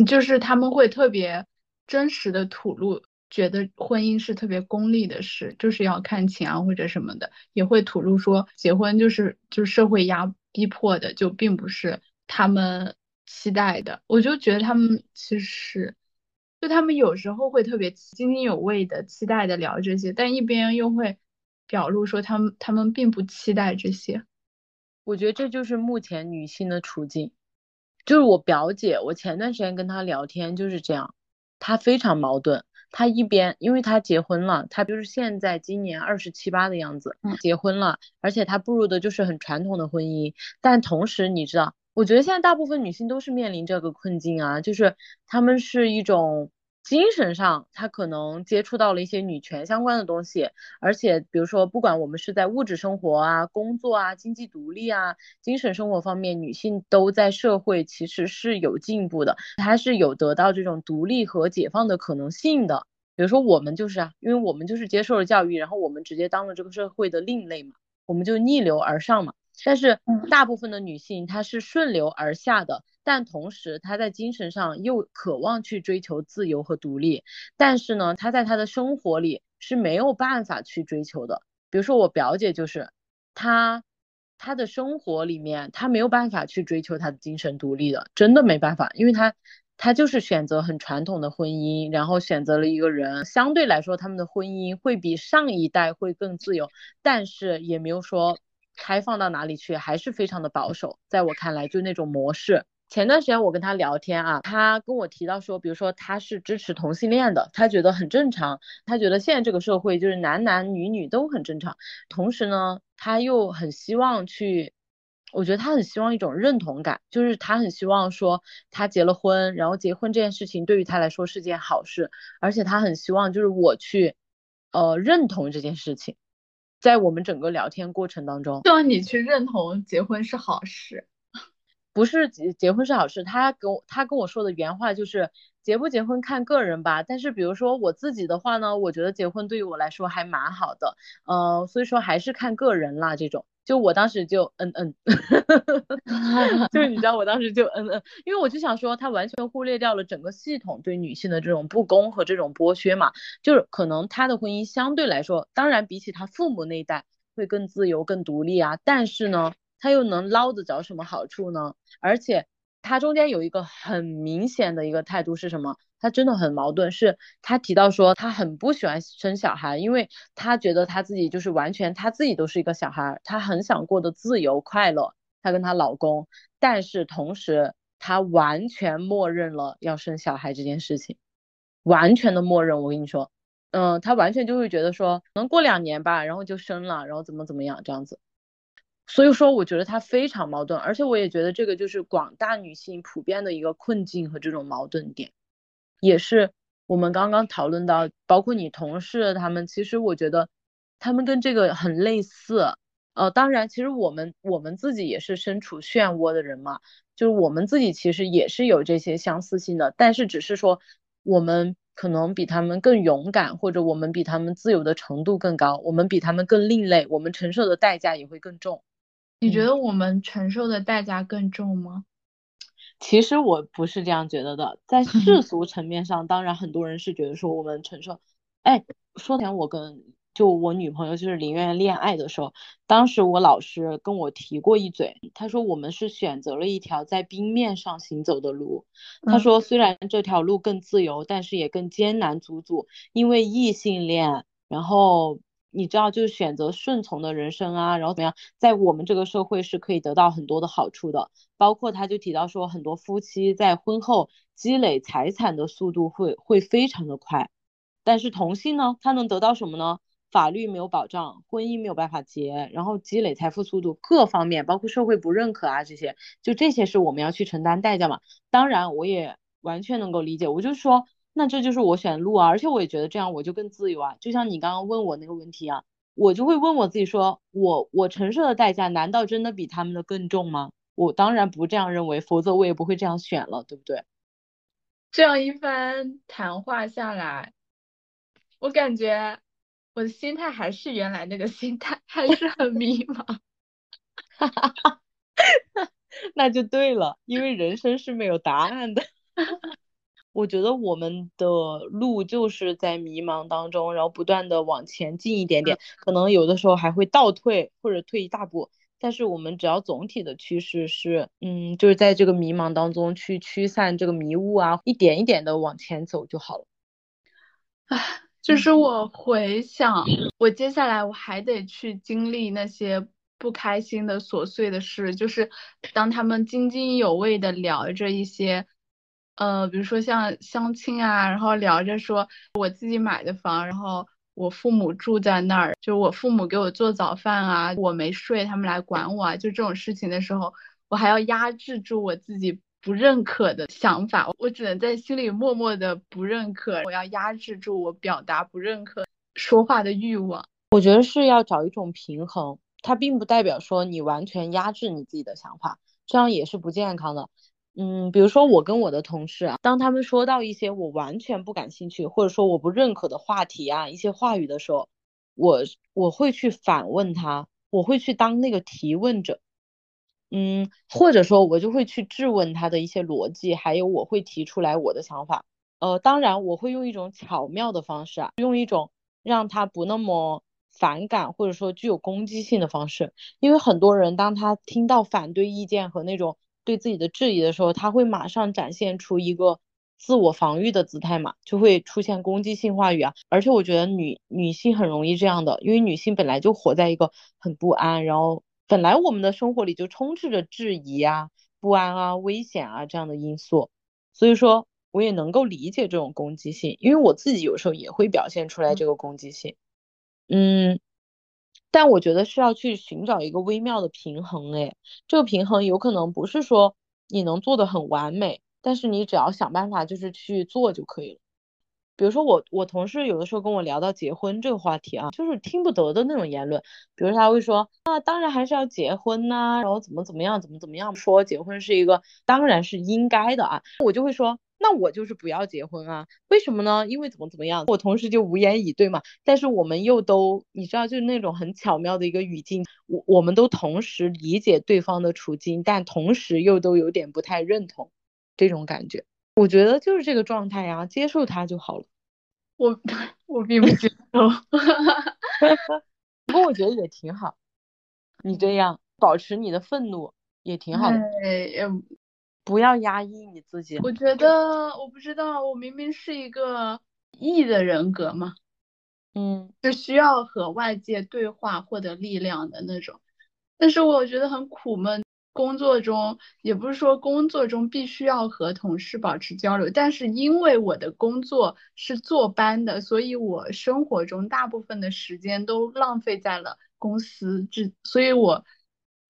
就是他们会特别真实的吐露。觉得婚姻是特别功利的事，就是要看钱啊或者什么的，也会吐露说结婚就是就是社会压逼迫的，就并不是他们期待的。我就觉得他们其实，就他们有时候会特别津津有味的期待的聊这些，但一边又会表露说他们他们并不期待这些。
我觉得这就是目前女性的处境。就是我表姐，我前段时间跟她聊天就是这样，她非常矛盾。她一边，因为她结婚了，她就是现在今年二十七八的样子，结婚了，而且她步入的就是很传统的婚姻。但同时，你知道，我觉得现在大部分女性都是面临这个困境啊，就是她们是一种。精神上，他可能接触到了一些女权相关的东西，而且比如说，不管我们是在物质生活啊、工作啊、经济独立啊、精神生活方面，女性都在社会其实是有进步的，她是有得到这种独立和解放的可能性的。比如说我们就是啊，因为我们就是接受了教育，然后我们直接当了这个社会的另类嘛，我们就逆流而上嘛。但是大部分的女性她是顺流而下的。但同时，他在精神上又渴望去追求自由和独立，但是呢，他在他的生活里是没有办法去追求的。比如说我表姐就是，她她的生活里面，她没有办法去追求她的精神独立的，真的没办法，因为她她就是选择很传统的婚姻，然后选择了一个人，相对来说他们的婚姻会比上一代会更自由，但是也没有说开放到哪里去，还是非常的保守。在我看来，就那种模式。前段时间我跟他聊天啊，他跟我提到说，比如说他是支持同性恋的，他觉得很正常，他觉得现在这个社会就是男男女女都很正常。同时呢，他又很希望去，我觉得他很希望一种认同感，就是他很希望说他结了婚，然后结婚这件事情对于他来说是件好事，而且他很希望就是我去，呃，认同这件事情，在我们整个聊天过程当中，
希望你去认同结婚是好事。
不是结结婚是好事，他跟我他跟我说的原话就是结不结婚看个人吧。但是比如说我自己的话呢，我觉得结婚对于我来说还蛮好的，呃，所以说还是看个人啦。这种就我当时就嗯嗯，就是你知道我当时就嗯嗯，因为我就想说他完全忽略掉了整个系统对女性的这种不公和这种剥削嘛。就是可能他的婚姻相对来说，当然比起他父母那一代会更自由、更独立啊，但是呢。他又能捞得着什么好处呢？而且他中间有一个很明显的一个态度是什么？他真的很矛盾，是他提到说他很不喜欢生小孩，因为他觉得他自己就是完全他自己都是一个小孩，他很想过得自由快乐。他跟他老公，但是同时他完全默认了要生小孩这件事情，完全的默认。我跟你说，嗯，他完全就会觉得说能过两年吧，然后就生了，然后怎么怎么样这样子。所以说，我觉得他非常矛盾，而且我也觉得这个就是广大女性普遍的一个困境和这种矛盾点，也是我们刚刚讨论到，包括你同事他们，其实我觉得他们跟这个很类似。呃，当然，其实我们我们自己也是身处漩涡的人嘛，就是我们自己其实也是有这些相似性的，但是只是说我们可能比他们更勇敢，或者我们比他们自由的程度更高，我们比他们更另类，我们承受的代价也会更重。
你觉得我们承受的代价更重吗？
其实我不是这样觉得的，在世 俗层面上，当然很多人是觉得说我们承受。哎，说前我跟就我女朋友就是林媛恋爱的时候，当时我老师跟我提过一嘴，他说我们是选择了一条在冰面上行走的路。他说虽然这条路更自由，但是也更艰难阻阻，因为异性恋，然后。你知道，就是选择顺从的人生啊，然后怎么样，在我们这个社会是可以得到很多的好处的。包括他就提到说，很多夫妻在婚后积累财产的速度会会非常的快，但是同性呢，他能得到什么呢？法律没有保障，婚姻没有办法结，然后积累财富速度各方面，包括社会不认可啊这些，就这些是我们要去承担代价嘛。当然，我也完全能够理解，我就说。那这就是我选的路啊，而且我也觉得这样我就更自由啊。就像你刚刚问我那个问题啊，我就会问我自己说，我我承受的代价难道真的比他们的更重吗？我当然不这样认为，否则我也不会这样选了，对不对？
这样一番谈话下来，我感觉我的心态还是原来那个心态，还是很迷茫。
哈哈哈，那就对了，因为人生是没有答案的。我觉得我们的路就是在迷茫当中，然后不断的往前进一点点，可能有的时候还会倒退或者退一大步，但是我们只要总体的趋势是，嗯，就是在这个迷茫当中去驱散这个迷雾啊，一点一点的往前走就好了。
唉，就是我回想，我接下来我还得去经历那些不开心的琐碎的事，就是当他们津津有味的聊着一些。呃，比如说像相亲啊，然后聊着说我自己买的房，然后我父母住在那儿，就我父母给我做早饭啊，我没睡，他们来管我啊，就这种事情的时候，我还要压制住我自己不认可的想法，我只能在心里默默的不认可，我要压制住我表达不认可说话的欲望。
我觉得是要找一种平衡，它并不代表说你完全压制你自己的想法，这样也是不健康的。嗯，比如说我跟我的同事啊，当他们说到一些我完全不感兴趣，或者说我不认可的话题啊，一些话语的时候，我我会去反问他，我会去当那个提问者，嗯，或者说我就会去质问他的一些逻辑，还有我会提出来我的想法，呃，当然我会用一种巧妙的方式啊，用一种让他不那么反感或者说具有攻击性的方式，因为很多人当他听到反对意见和那种。对自己的质疑的时候，他会马上展现出一个自我防御的姿态嘛，就会出现攻击性话语啊。而且我觉得女女性很容易这样的，因为女性本来就活在一个很不安，然后本来我们的生活里就充斥着质疑啊、不安啊、危险啊这样的因素，所以说我也能够理解这种攻击性，因为我自己有时候也会表现出来这个攻击性，嗯。但我觉得是要去寻找一个微妙的平衡，哎，这个平衡有可能不是说你能做的很完美，但是你只要想办法就是去做就可以了。比如说我我同事有的时候跟我聊到结婚这个话题啊，就是听不得的那种言论，比如他会说啊，当然还是要结婚呐，然后怎么怎么样，怎么怎么样，说结婚是一个当然是应该的啊，我就会说。那我就是不要结婚啊？为什么呢？因为怎么怎么样？我同事就无言以对嘛。但是我们又都，你知道，就是那种很巧妙的一个语境，我我们都同时理解对方的处境，但同时又都有点不太认同这种感觉。我觉得就是这个状态呀，接受它就好了。
我 我并不接受，
不过我觉得也挺好。你这样保持你的愤怒也挺好的。不要压抑你自己。
我觉得，我不知道，我明明是一个 E 的人格嘛，
嗯，
是需要和外界对话获得力量的那种。但是我觉得很苦闷，工作中也不是说工作中必须要和同事保持交流，但是因为我的工作是坐班的，所以我生活中大部分的时间都浪费在了公司，这所以我，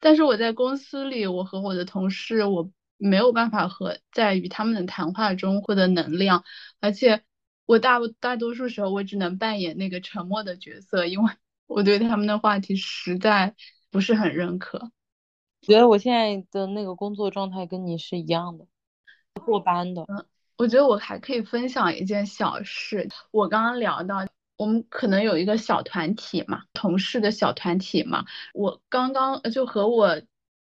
但是我在公司里，我和我的同事，我。没有办法和在与他们的谈话中获得能量，而且我大大多数时候我只能扮演那个沉默的角色，因为我对他们的话题实在不是很认可。
觉得我现在的那个工作状态跟你是一样的，过班的。
嗯，我觉得我还可以分享一件小事，我刚刚聊到我们可能有一个小团体嘛，同事的小团体嘛，我刚刚就和我。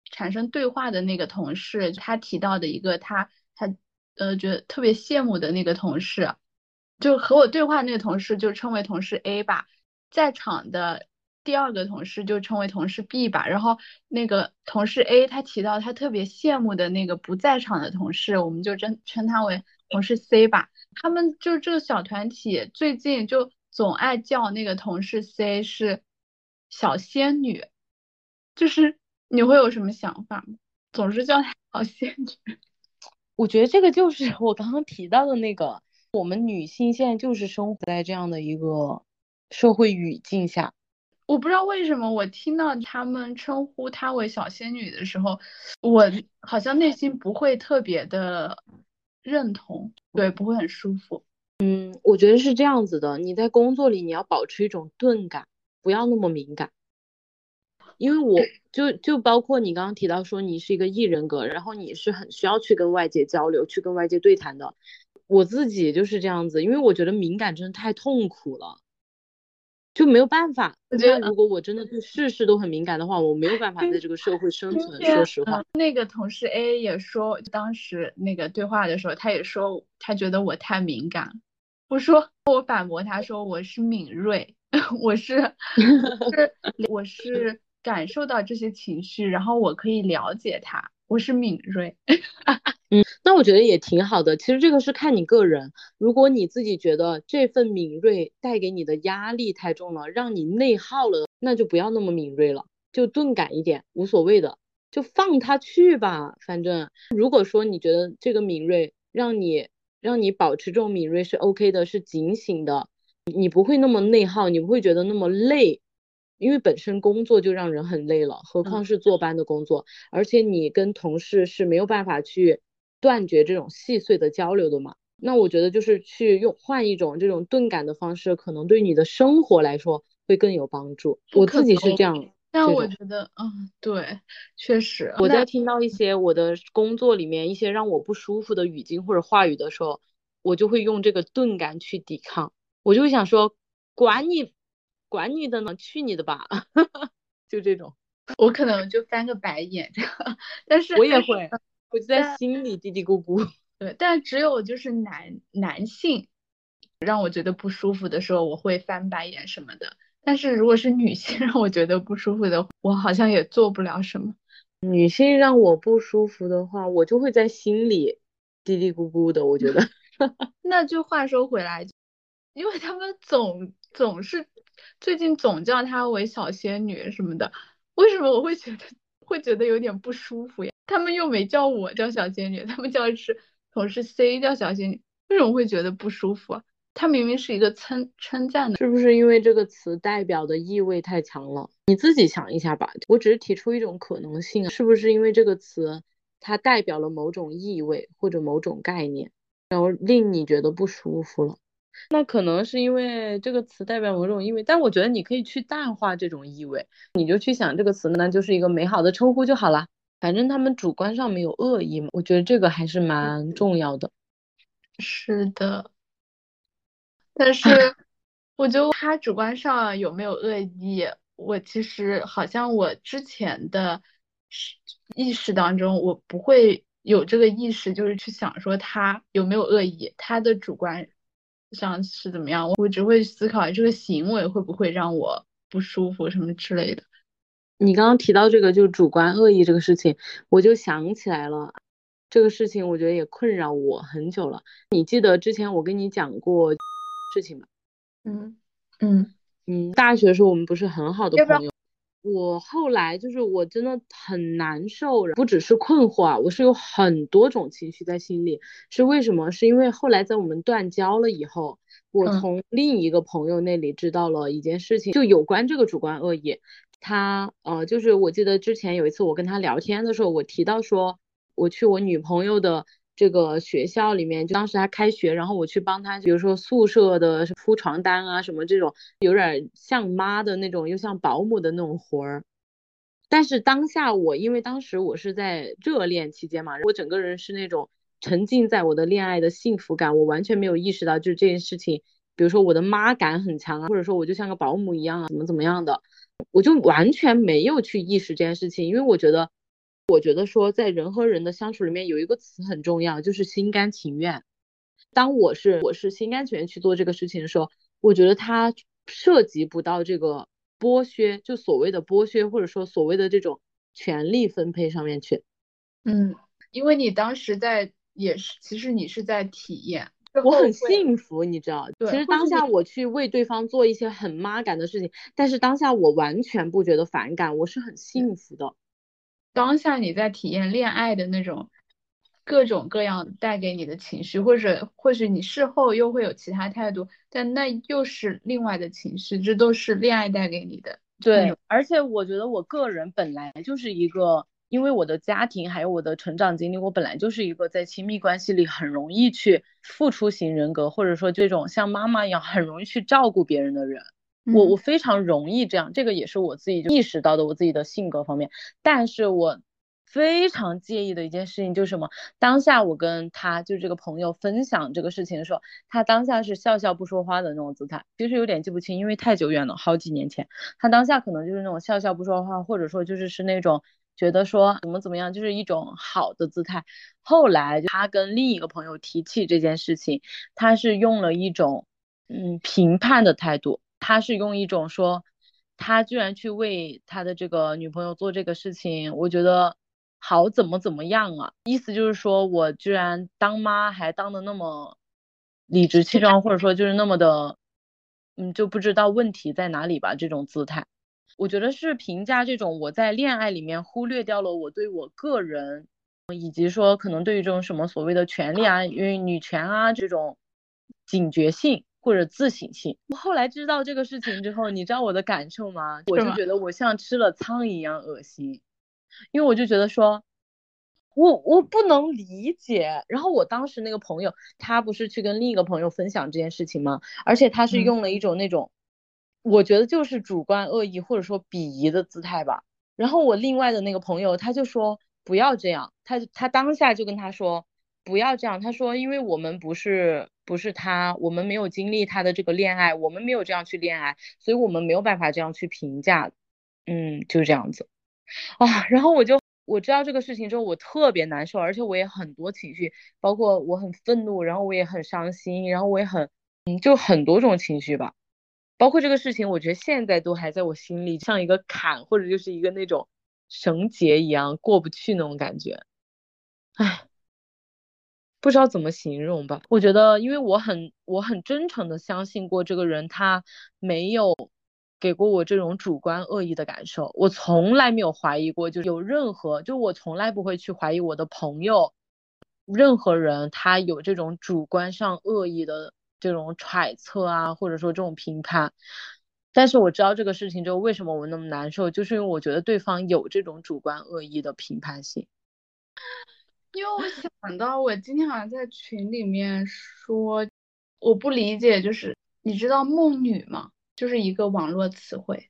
产生对话的那个同事，他提到的一个他他呃觉得特别羡慕的那个同事，就和我对话那个同事就称为同事 A 吧，在场的第二个同事就称为同事 B 吧，然后那个同事 A 他提到他特别羡慕的那个不在场的同事，我们就称称他为同事 C 吧。他们就这个小团体最近就总爱叫那个同事 C 是小仙女，就是。你会有什么想法吗？总是叫她小仙女。
我觉得这个就是我刚刚提到的那个，我们女性现在就是生活在这样的一个社会语境下。
我不知道为什么，我听到他们称呼她为小仙女的时候，我好像内心不会特别的认同，对，不会很舒服。
嗯，我觉得是这样子的。你在工作里，你要保持一种钝感，不要那么敏感。因为我就就包括你刚刚提到说你是一个艺人格，然后你是很需要去跟外界交流、去跟外界对谈的。我自己就是这样子，因为我觉得敏感真的太痛苦了，就没有办法。那如果我真的对事事都很敏感的话，我没有办法在这个社会生存。说实话，
那个同事 A 也说，当时那个对话的时候，他也说他觉得我太敏感。我说我反驳他说我是敏锐，我是是我是。感受到这些情绪，然后我可以了解他，我是敏锐。
嗯，那我觉得也挺好的。其实这个是看你个人，如果你自己觉得这份敏锐带给你的压力太重了，让你内耗了，那就不要那么敏锐了，就钝感一点，无所谓的，就放他去吧。反正如果说你觉得这个敏锐让你让你保持这种敏锐是 OK 的，是警醒的，你不会那么内耗，你不会觉得那么累。因为本身工作就让人很累了，何况是坐班的工作，而且你跟同事是没有办法去断绝这种细碎的交流的嘛。那我觉得就是去用换一种这种钝感的方式，可能对你的生活来说会更有帮助。我自己是这样，
但我觉得，嗯，对，确实。
我在听到一些我的工作里面一些让我不舒服的语境或者话语的时候，我就会用这个钝感去抵抗，我就会想说，管你。管你的呢，去你的吧，就这种，
我可能就翻个白眼这样，但是
我也会，我就在心里嘀嘀咕咕。
对，但只有就是男男性让我觉得不舒服的时候，我会翻白眼什么的。但是如果是女性 让我觉得不舒服的，我好像也做不了什么。
女性让我不舒服的话，我就会在心里嘀嘀咕咕的。我觉得，
那就话说回来，因为他们总总是。最近总叫她为小仙女什么的，为什么我会觉得会觉得有点不舒服呀？他们又没叫我叫小仙女，他们叫是同事 C 叫小仙女，为什么会觉得不舒服啊？他明明是一个称称赞的，
是不是因为这个词代表的意味太强了？你自己想一下吧，我只是提出一种可能性，是不是因为这个词它代表了某种意味或者某种概念，然后令你觉得不舒服了？那可能是因为这个词代表某种意味，但我觉得你可以去淡化这种意味，你就去想这个词呢，就是一个美好的称呼就好了。反正他们主观上没有恶意嘛，我觉得这个还是蛮重要的。
是的，但是我觉得他主观上有没有恶意，我其实好像我之前的意识当中，我不会有这个意识，就是去想说他有没有恶意，他的主观。像是怎么样，我只会思考这个行为会不会让我不舒服什么之类的。
你刚刚提到这个就主观恶意这个事情，我就想起来了，这个事情我觉得也困扰我很久了。你记得之前我跟你讲过事情吗？
嗯嗯
嗯，大学的时候我们不是很好的朋友。我后来就是我真的很难受，不只是困惑啊，我是有很多种情绪在心里。是为什么？是因为后来在我们断交了以后，我从另一个朋友那里知道了一件事情，就有关这个主观恶意。他呃，就是我记得之前有一次我跟他聊天的时候，我提到说我去我女朋友的。这个学校里面，就当时他开学，然后我去帮他，比如说宿舍的铺床单啊，什么这种有点像妈的那种，又像保姆的那种活儿。但是当下我，因为当时我是在热恋期间嘛，我整个人是那种沉浸在我的恋爱的幸福感，我完全没有意识到就是这件事情，比如说我的妈感很强啊，或者说我就像个保姆一样啊，怎么怎么样的，我就完全没有去意识这件事情，因为我觉得。我觉得说，在人和人的相处里面，有一个词很重要，就是心甘情愿。当我是我是心甘情愿去做这个事情的时候，我觉得它涉及不到这个剥削，就所谓的剥削，或者说所谓的这种权力分配上面去。
嗯，因为你当时在也是，其实你是在体验，
我很幸福，你知道。其实当下我去为对方做一些很妈感的事情，但是当下我完全不觉得反感，我是很幸福的。
当下你在体验恋爱的那种各种各样带给你的情绪，或者或许你事后又会有其他态度，但那又是另外的情绪，这都是恋爱带给你的。
对，而且我觉得我个人本来就是一个，因为我的家庭还有我的成长经历，我本来就是一个在亲密关系里很容易去付出型人格，或者说这种像妈妈一样很容易去照顾别人的人。我我非常容易这样，这个也是我自己就意识到的，我自己的性格方面。但是我非常介意的一件事情就是什么？当下我跟他就这个朋友分享这个事情的时候，他当下是笑笑不说话的那种姿态，其实有点记不清，因为太久远了，好几年前。他当下可能就是那种笑笑不说话，或者说就是是那种觉得说怎么怎么样，就是一种好的姿态。后来他跟另一个朋友提起这件事情，他是用了一种嗯评判的态度。他是用一种说，他居然去为他的这个女朋友做这个事情，我觉得好怎么怎么样啊？意思就是说我居然当妈还当的那么理直气壮，或者说就是那么的，嗯，就不知道问题在哪里吧？这种姿态，我觉得是评价这种我在恋爱里面忽略掉了我对我个人，以及说可能对于这种什么所谓的权利啊，因为女权啊这种警觉性。或者自省性。我后来知道这个事情之后，你知道我的感受吗？我就觉得我像吃了苍蝇一样恶心，因为我就觉得说，我我不能理解。然后我当时那个朋友，他不是去跟另一个朋友分享这件事情吗？而且他是用了一种那种，我觉得就是主观恶意或者说鄙夷的姿态吧。然后我另外的那个朋友，他就说不要这样，他他当下就跟他说。不要这样，他说，因为我们不是不是他，我们没有经历他的这个恋爱，我们没有这样去恋爱，所以我们没有办法这样去评价，嗯，就是这样子啊。然后我就我知道这个事情之后，我特别难受，而且我也很多情绪，包括我很愤怒，然后我也很伤心，然后我也很嗯，就很多种情绪吧。包括这个事情，我觉得现在都还在我心里像一个坎，或者就是一个那种绳结一样过不去那种感觉，唉。不知道怎么形容吧，我觉得，因为我很我很真诚的相信过这个人，他没有给过我这种主观恶意的感受，我从来没有怀疑过，就有任何，就我从来不会去怀疑我的朋友，任何人他有这种主观上恶意的这种揣测啊，或者说这种评判，但是我知道这个事情之后，为什么我那么难受，就是因为我觉得对方有这种主观恶意的评判性。
因为我想到，我今天好像在群里面说，我不理解，就是你知道“梦女”吗？就是一个网络词汇。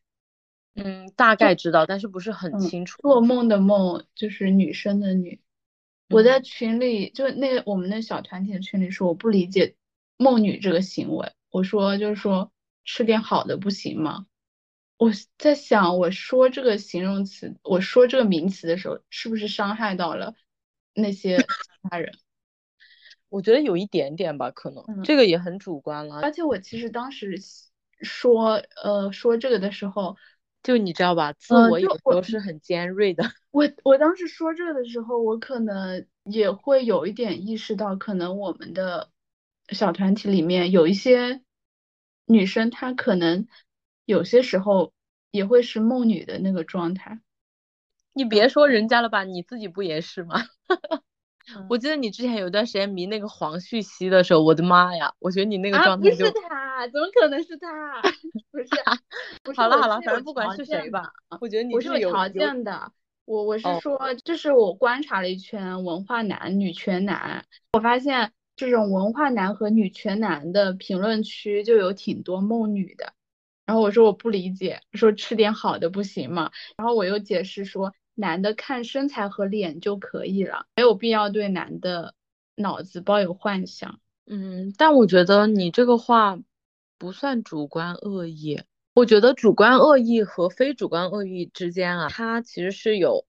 嗯，大概知道，但是不是很清楚。
做梦的梦就是女生的女。我在群里，就那我们那小团体的群里说，我不理解“梦女”这个行为。我说，就是说吃点好的不行吗？我在想，我说这个形容词，我说这个名词的时候，是不是伤害到了？那些其他人，
我觉得有一点点吧，可能这个也很主观了。
而且我其实当时说呃说这个的时候，
就你知道吧，自我有时候是很尖锐的。
我我当时说这个的时候，我可能也会有一点意识到，可能我们的小团体里面有一些女生，她可能有些时候也会是梦女的那个状态。
你别说人家了吧，你自己不也是吗？我记得你之前有段时间迷那个黄旭熙的时候，我的妈呀！我觉得你那个状态
就不是他，怎么可能是他？不是，
好了好了，反正不管是谁吧，我觉得你
是有条件的。我我是说，这是我观察了一圈文化男、女权男，我发现这种文化男和女权男的评论区就有挺多梦女的。然后我说我不理解，说吃点好的不行吗？然后我又解释说。男的看身材和脸就可以了，没有必要对男的脑子抱有幻想。
嗯，但我觉得你这个话不算主观恶意。我觉得主观恶意和非主观恶意之间啊，它其实是有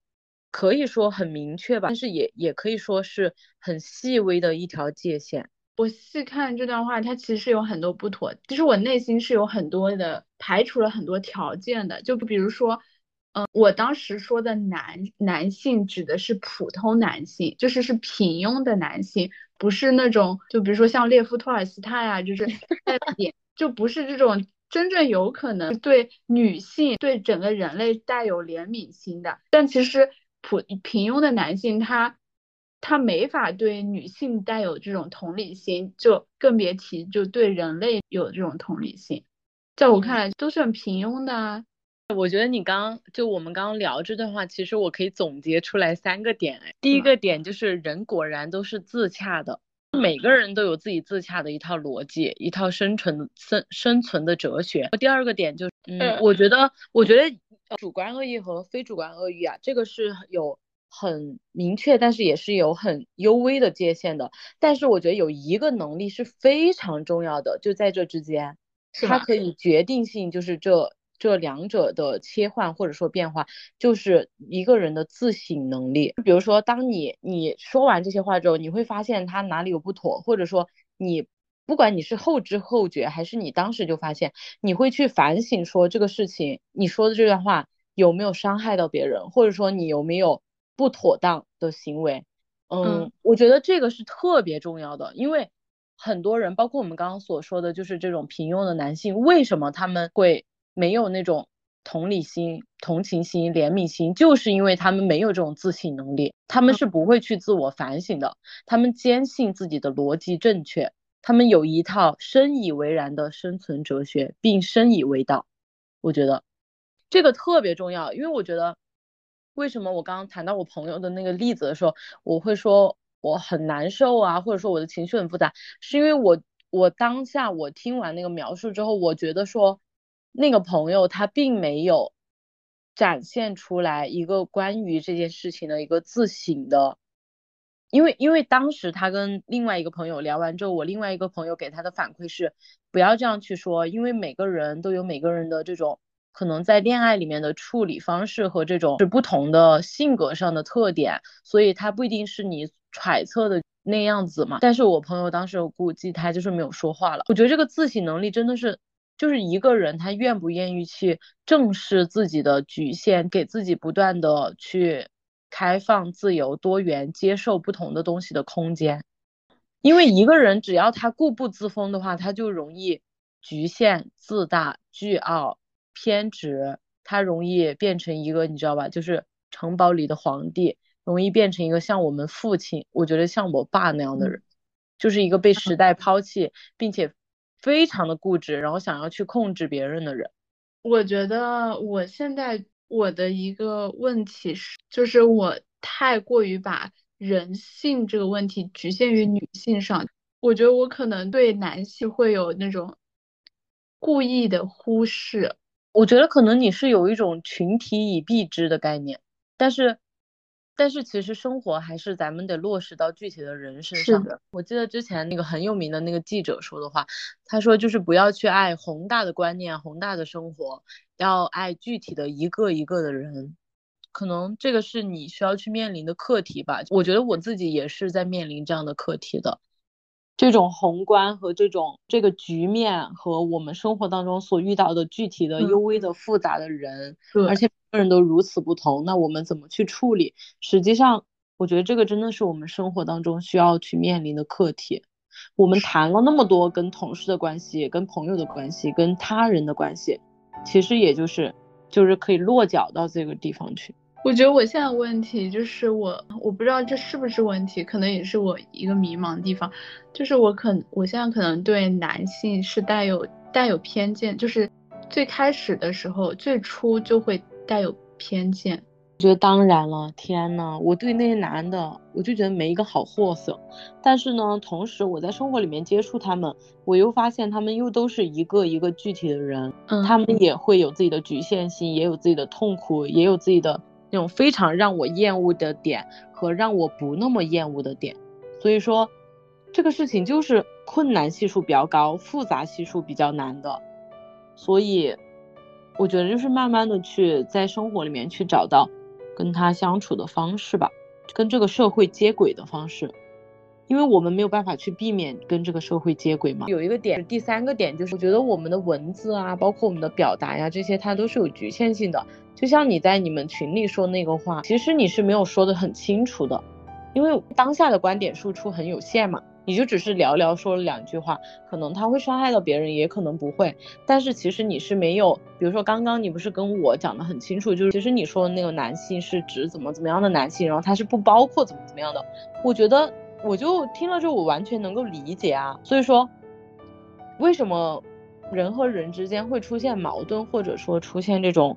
可以说很明确吧，但是也也可以说是很细微的一条界限。
我细看这段话，它其实有很多不妥。其实我内心是有很多的排除了很多条件的，就比如说。嗯，我当时说的男男性指的是普通男性，就是是平庸的男性，不是那种就比如说像列夫托尔斯泰啊，就是 点就不是这种真正有可能对女性对整个人类带有怜悯心的。但其实普平庸的男性他他没法对女性带有这种同理心，就更别提就对人类有这种同理心。在我看来都是很平庸的啊。
我觉得你刚就我们刚刚聊这段话，其实我可以总结出来三个点。哎，第一个点就是人果然都是自洽的，每个人都有自己自洽的一套逻辑，一套生存的生生存的哲学。第二个点就是，嗯，我觉得，我觉得主观恶意和非主观恶意啊，这个是有很明确，但是也是有很幽微的界限的。但是我觉得有一个能力是非常重要的，就在这之间，它可以决定性就是这。这两者的切换或者说变化，就是一个人的自省能力。比如说，当你你说完这些话之后，你会发现他哪里有不妥，或者说你不管你是后知后觉，还是你当时就发现，你会去反省说这个事情，你说的这段话有没有伤害到别人，或者说你有没有不妥当的行为。嗯，我觉得这个是特别重要的，因为很多人，包括我们刚刚所说的就是这种平庸的男性，为什么他们会？没有那种同理心、同情心、怜悯心，就是因为他们没有这种自省能力，他们是不会去自我反省的。他们坚信自己的逻辑正确，他们有一套深以为然的生存哲学，并深以为道。我觉得这个特别重要，因为我觉得为什么我刚刚谈到我朋友的那个例子的时候，我会说我很难受啊，或者说我的情绪很复杂，是因为我我当下我听完那个描述之后，我觉得说。那个朋友他并没有展现出来一个关于这件事情的一个自省的，因为因为当时他跟另外一个朋友聊完之后，我另外一个朋友给他的反馈是不要这样去说，因为每个人都有每个人的这种可能在恋爱里面的处理方式和这种是不同的性格上的特点，所以他不一定是你揣测的那样子嘛。但是我朋友当时我估计他就是没有说话了。我觉得这个自省能力真的是。就是一个人，他愿不愿意去正视自己的局限，给自己不断的去开放、自由、多元，接受不同的东西的空间。因为一个人只要他固步自封的话，他就容易局限、自大、倨傲、偏执，他容易变成一个你知道吧？就是城堡里的皇帝，容易变成一个像我们父亲，我觉得像我爸那样的人，就是一个被时代抛弃，并且。非常的固执，然后想要去控制别人的人。
我觉得我现在我的一个问题是，就是我太过于把人性这个问题局限于女性上。我觉得我可能对男性会有那种故意的忽视。
我觉得可能你是有一种群体以避之的概念，但是。但是其实生活还是咱们得落实到具体的人身上。
的，
我记得之前那个很有名的那个记者说的话，他说就是不要去爱宏大的观念、宏大的生活，要爱具体的一个一个的人。可能这个是你需要去面临的课题吧。我觉得我自己也是在面临这样的课题的。这种宏观和这种这个局面和我们生活当中所遇到的具体的幽微的复杂的人，而且每个人都如此不同，那我们怎么去处理？实际上，我觉得这个真的是我们生活当中需要去面临的课题。我们谈了那么多跟同事的关系、跟朋友的关系、跟他人的关系，其实也就是就是可以落脚到这个地方去。
我觉得我现在问题就是我我不知道这是不是问题，可能也是我一个迷茫的地方，就是我可我现在可能对男性是带有带有偏见，就是最开始的时候最初就会带有偏见。
我觉得当然了，天呐，我对那些男的我就觉得没一个好货色，但是呢，同时我在生活里面接触他们，我又发现他们又都是一个一个具体的人，嗯他们也会有自己的局限性，也有自己的痛苦，也有自己的。那种非常让我厌恶的点和让我不那么厌恶的点，所以说这个事情就是困难系数比较高，复杂系数比较难的，所以我觉得就是慢慢的去在生活里面去找到跟他相处的方式吧，跟这个社会接轨的方式。因为我们没有办法去避免跟这个社会接轨嘛。有一个点，第三个点就是，我觉得我们的文字啊，包括我们的表达呀，这些它都是有局限性的。就像你在你们群里说那个话，其实你是没有说的很清楚的，因为当下的观点输出很有限嘛，你就只是寥寥说了两句话，可能他会伤害到别人，也可能不会。但是其实你是没有，比如说刚刚你不是跟我讲的很清楚，就是其实你说的那个男性是指怎么怎么样的男性，然后他是不包括怎么怎么样的。我觉得。我就听了之后，我完全能够理解啊。所以说，为什么人和人之间会出现矛盾，或者说出现这种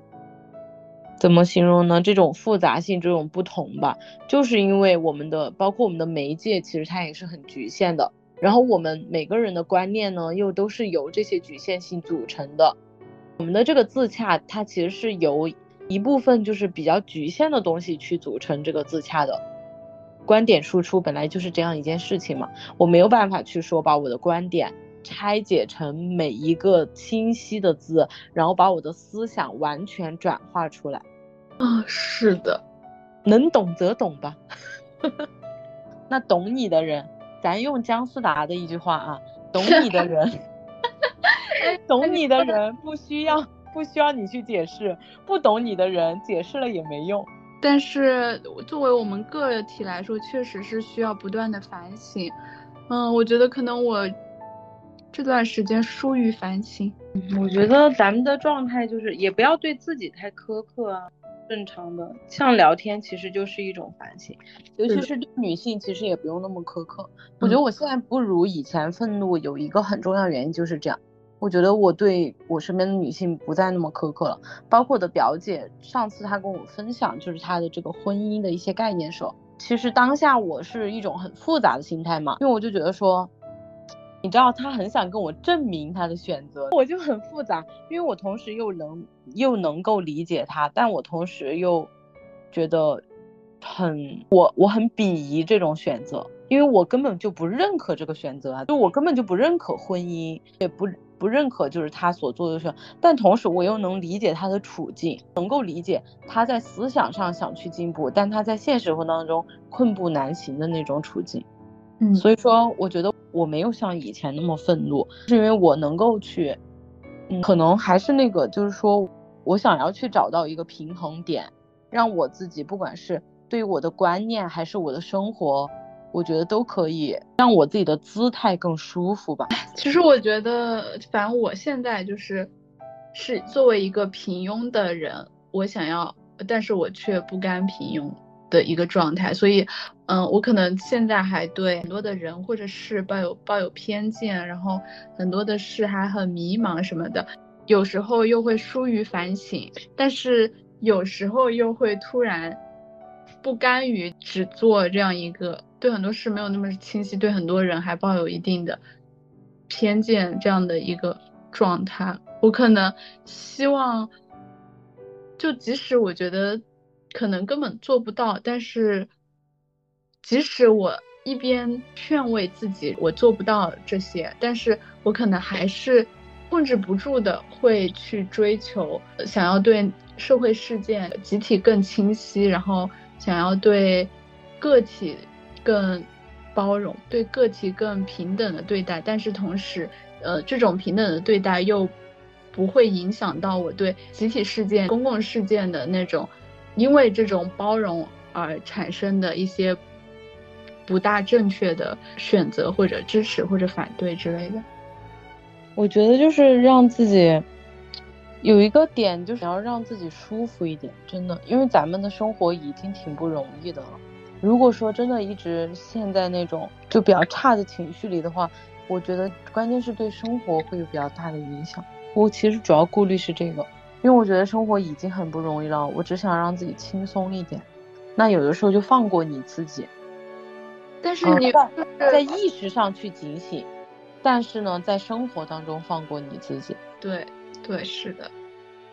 怎么形容呢？这种复杂性，这种不同吧，就是因为我们的，包括我们的媒介，其实它也是很局限的。然后我们每个人的观念呢，又都是由这些局限性组成的。我们的这个自洽，它其实是由一部分就是比较局限的东西去组成这个自洽的。观点输出本来就是这样一件事情嘛，我没有办法去说把我的观点拆解成每一个清晰的字，然后把我的思想完全转化出来。
啊，是的，
能懂则懂吧。那懂你的人。咱用姜思达的一句话啊，懂你的人，懂你的人不需要不需要你去解释，不懂你的人解释了也没用。
但是作为我们个体来说，确实是需要不断的反省。嗯，我觉得可能我这段时间疏于反省。
我觉得咱们的状态就是也不要对自己太苛刻啊。正常的，像聊天其实就是一种反省，尤其是对女性，其实也不用那么苛刻。我觉得我现在不如以前愤怒，有一个很重要原因就是这样。我觉得我对我身边的女性不再那么苛刻了，包括我的表姐，上次她跟我分享就是她的这个婚姻的一些概念时候，其实当下我是一种很复杂的心态嘛，因为我就觉得说。你知道他很想跟我证明他的选择，我就很复杂，因为我同时又能又能够理解他，但我同时又觉得很我我很鄙夷这种选择，因为我根本就不认可这个选择啊，就我根本就不认可婚姻，也不不认可就是他所做的事，但同时我又能理解他的处境，能够理解他在思想上想去进步，但他在现实生活当中困步难行的那种处境。
嗯，
所以说我觉得。我没有像以前那么愤怒，是因为我能够去，嗯，可能还是那个，就是说我想要去找到一个平衡点，让我自己不管是对于我的观念还是我的生活，我觉得都可以让我自己的姿态更舒服吧。
其实我觉得，反正我现在就是，是作为一个平庸的人，我想要，但是我却不甘平庸。的一个状态，所以，嗯，我可能现在还对很多的人或者是抱有抱有偏见，然后很多的事还很迷茫什么的，有时候又会疏于反省，但是有时候又会突然不甘于只做这样一个对很多事没有那么清晰，对很多人还抱有一定的偏见这样的一个状态。我可能希望，就即使我觉得。可能根本做不到，但是即使我一边劝慰自己我做不到这些，但是我可能还是控制不住的会去追求，想要对社会事件集体更清晰，然后想要对个体更包容，对个体更平等的对待，但是同时，呃，这种平等的对待又不会影响到我对集体事件、公共事件的那种。因为这种包容而产生的一些不大正确的选择，或者支持，或者反对之类的，
我觉得就是让自己有一个点，就是要让自己舒服一点，真的，因为咱们的生活已经挺不容易的了。如果说真的一直陷在那种就比较差的情绪里的话，我觉得关键是对生活会有比较大的影响。我其实主要顾虑是这个。因为我觉得生活已经很不容易了，我只想让自己轻松一点。那有的时候就放过你自己，
但是你
在意识上去警醒，但是呢，在生活当中放过你自己。
对，对，是的，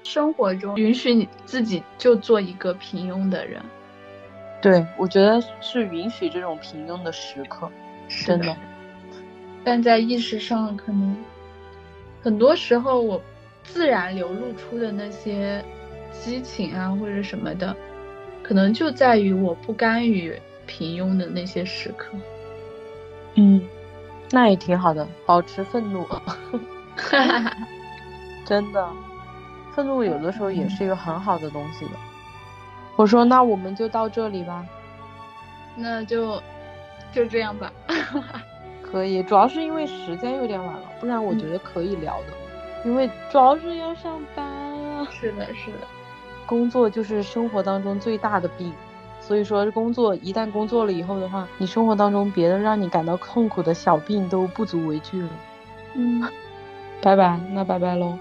生活中允许你自己就做一个平庸的人。
对，我觉得是允许这种平庸的时刻，真的。
但在意识上，可能很多时候我。自然流露出的那些激情啊，或者什么的，可能就在于我不甘于平庸的那些时刻。
嗯，那也挺好的，保持愤怒。真的，愤怒有的时候也是一个很好的东西的。我说，那我们就到这里吧。
那就就这样吧。
可以，主要是因为时间有点晚了，不然我觉得可以聊的。因为主要是要上班啊，
是的，是的，
工作就是生活当中最大的病，所以说工作一旦工作了以后的话，你生活当中别的让你感到痛苦的小病都不足为惧了。
嗯，
拜拜，那拜拜喽。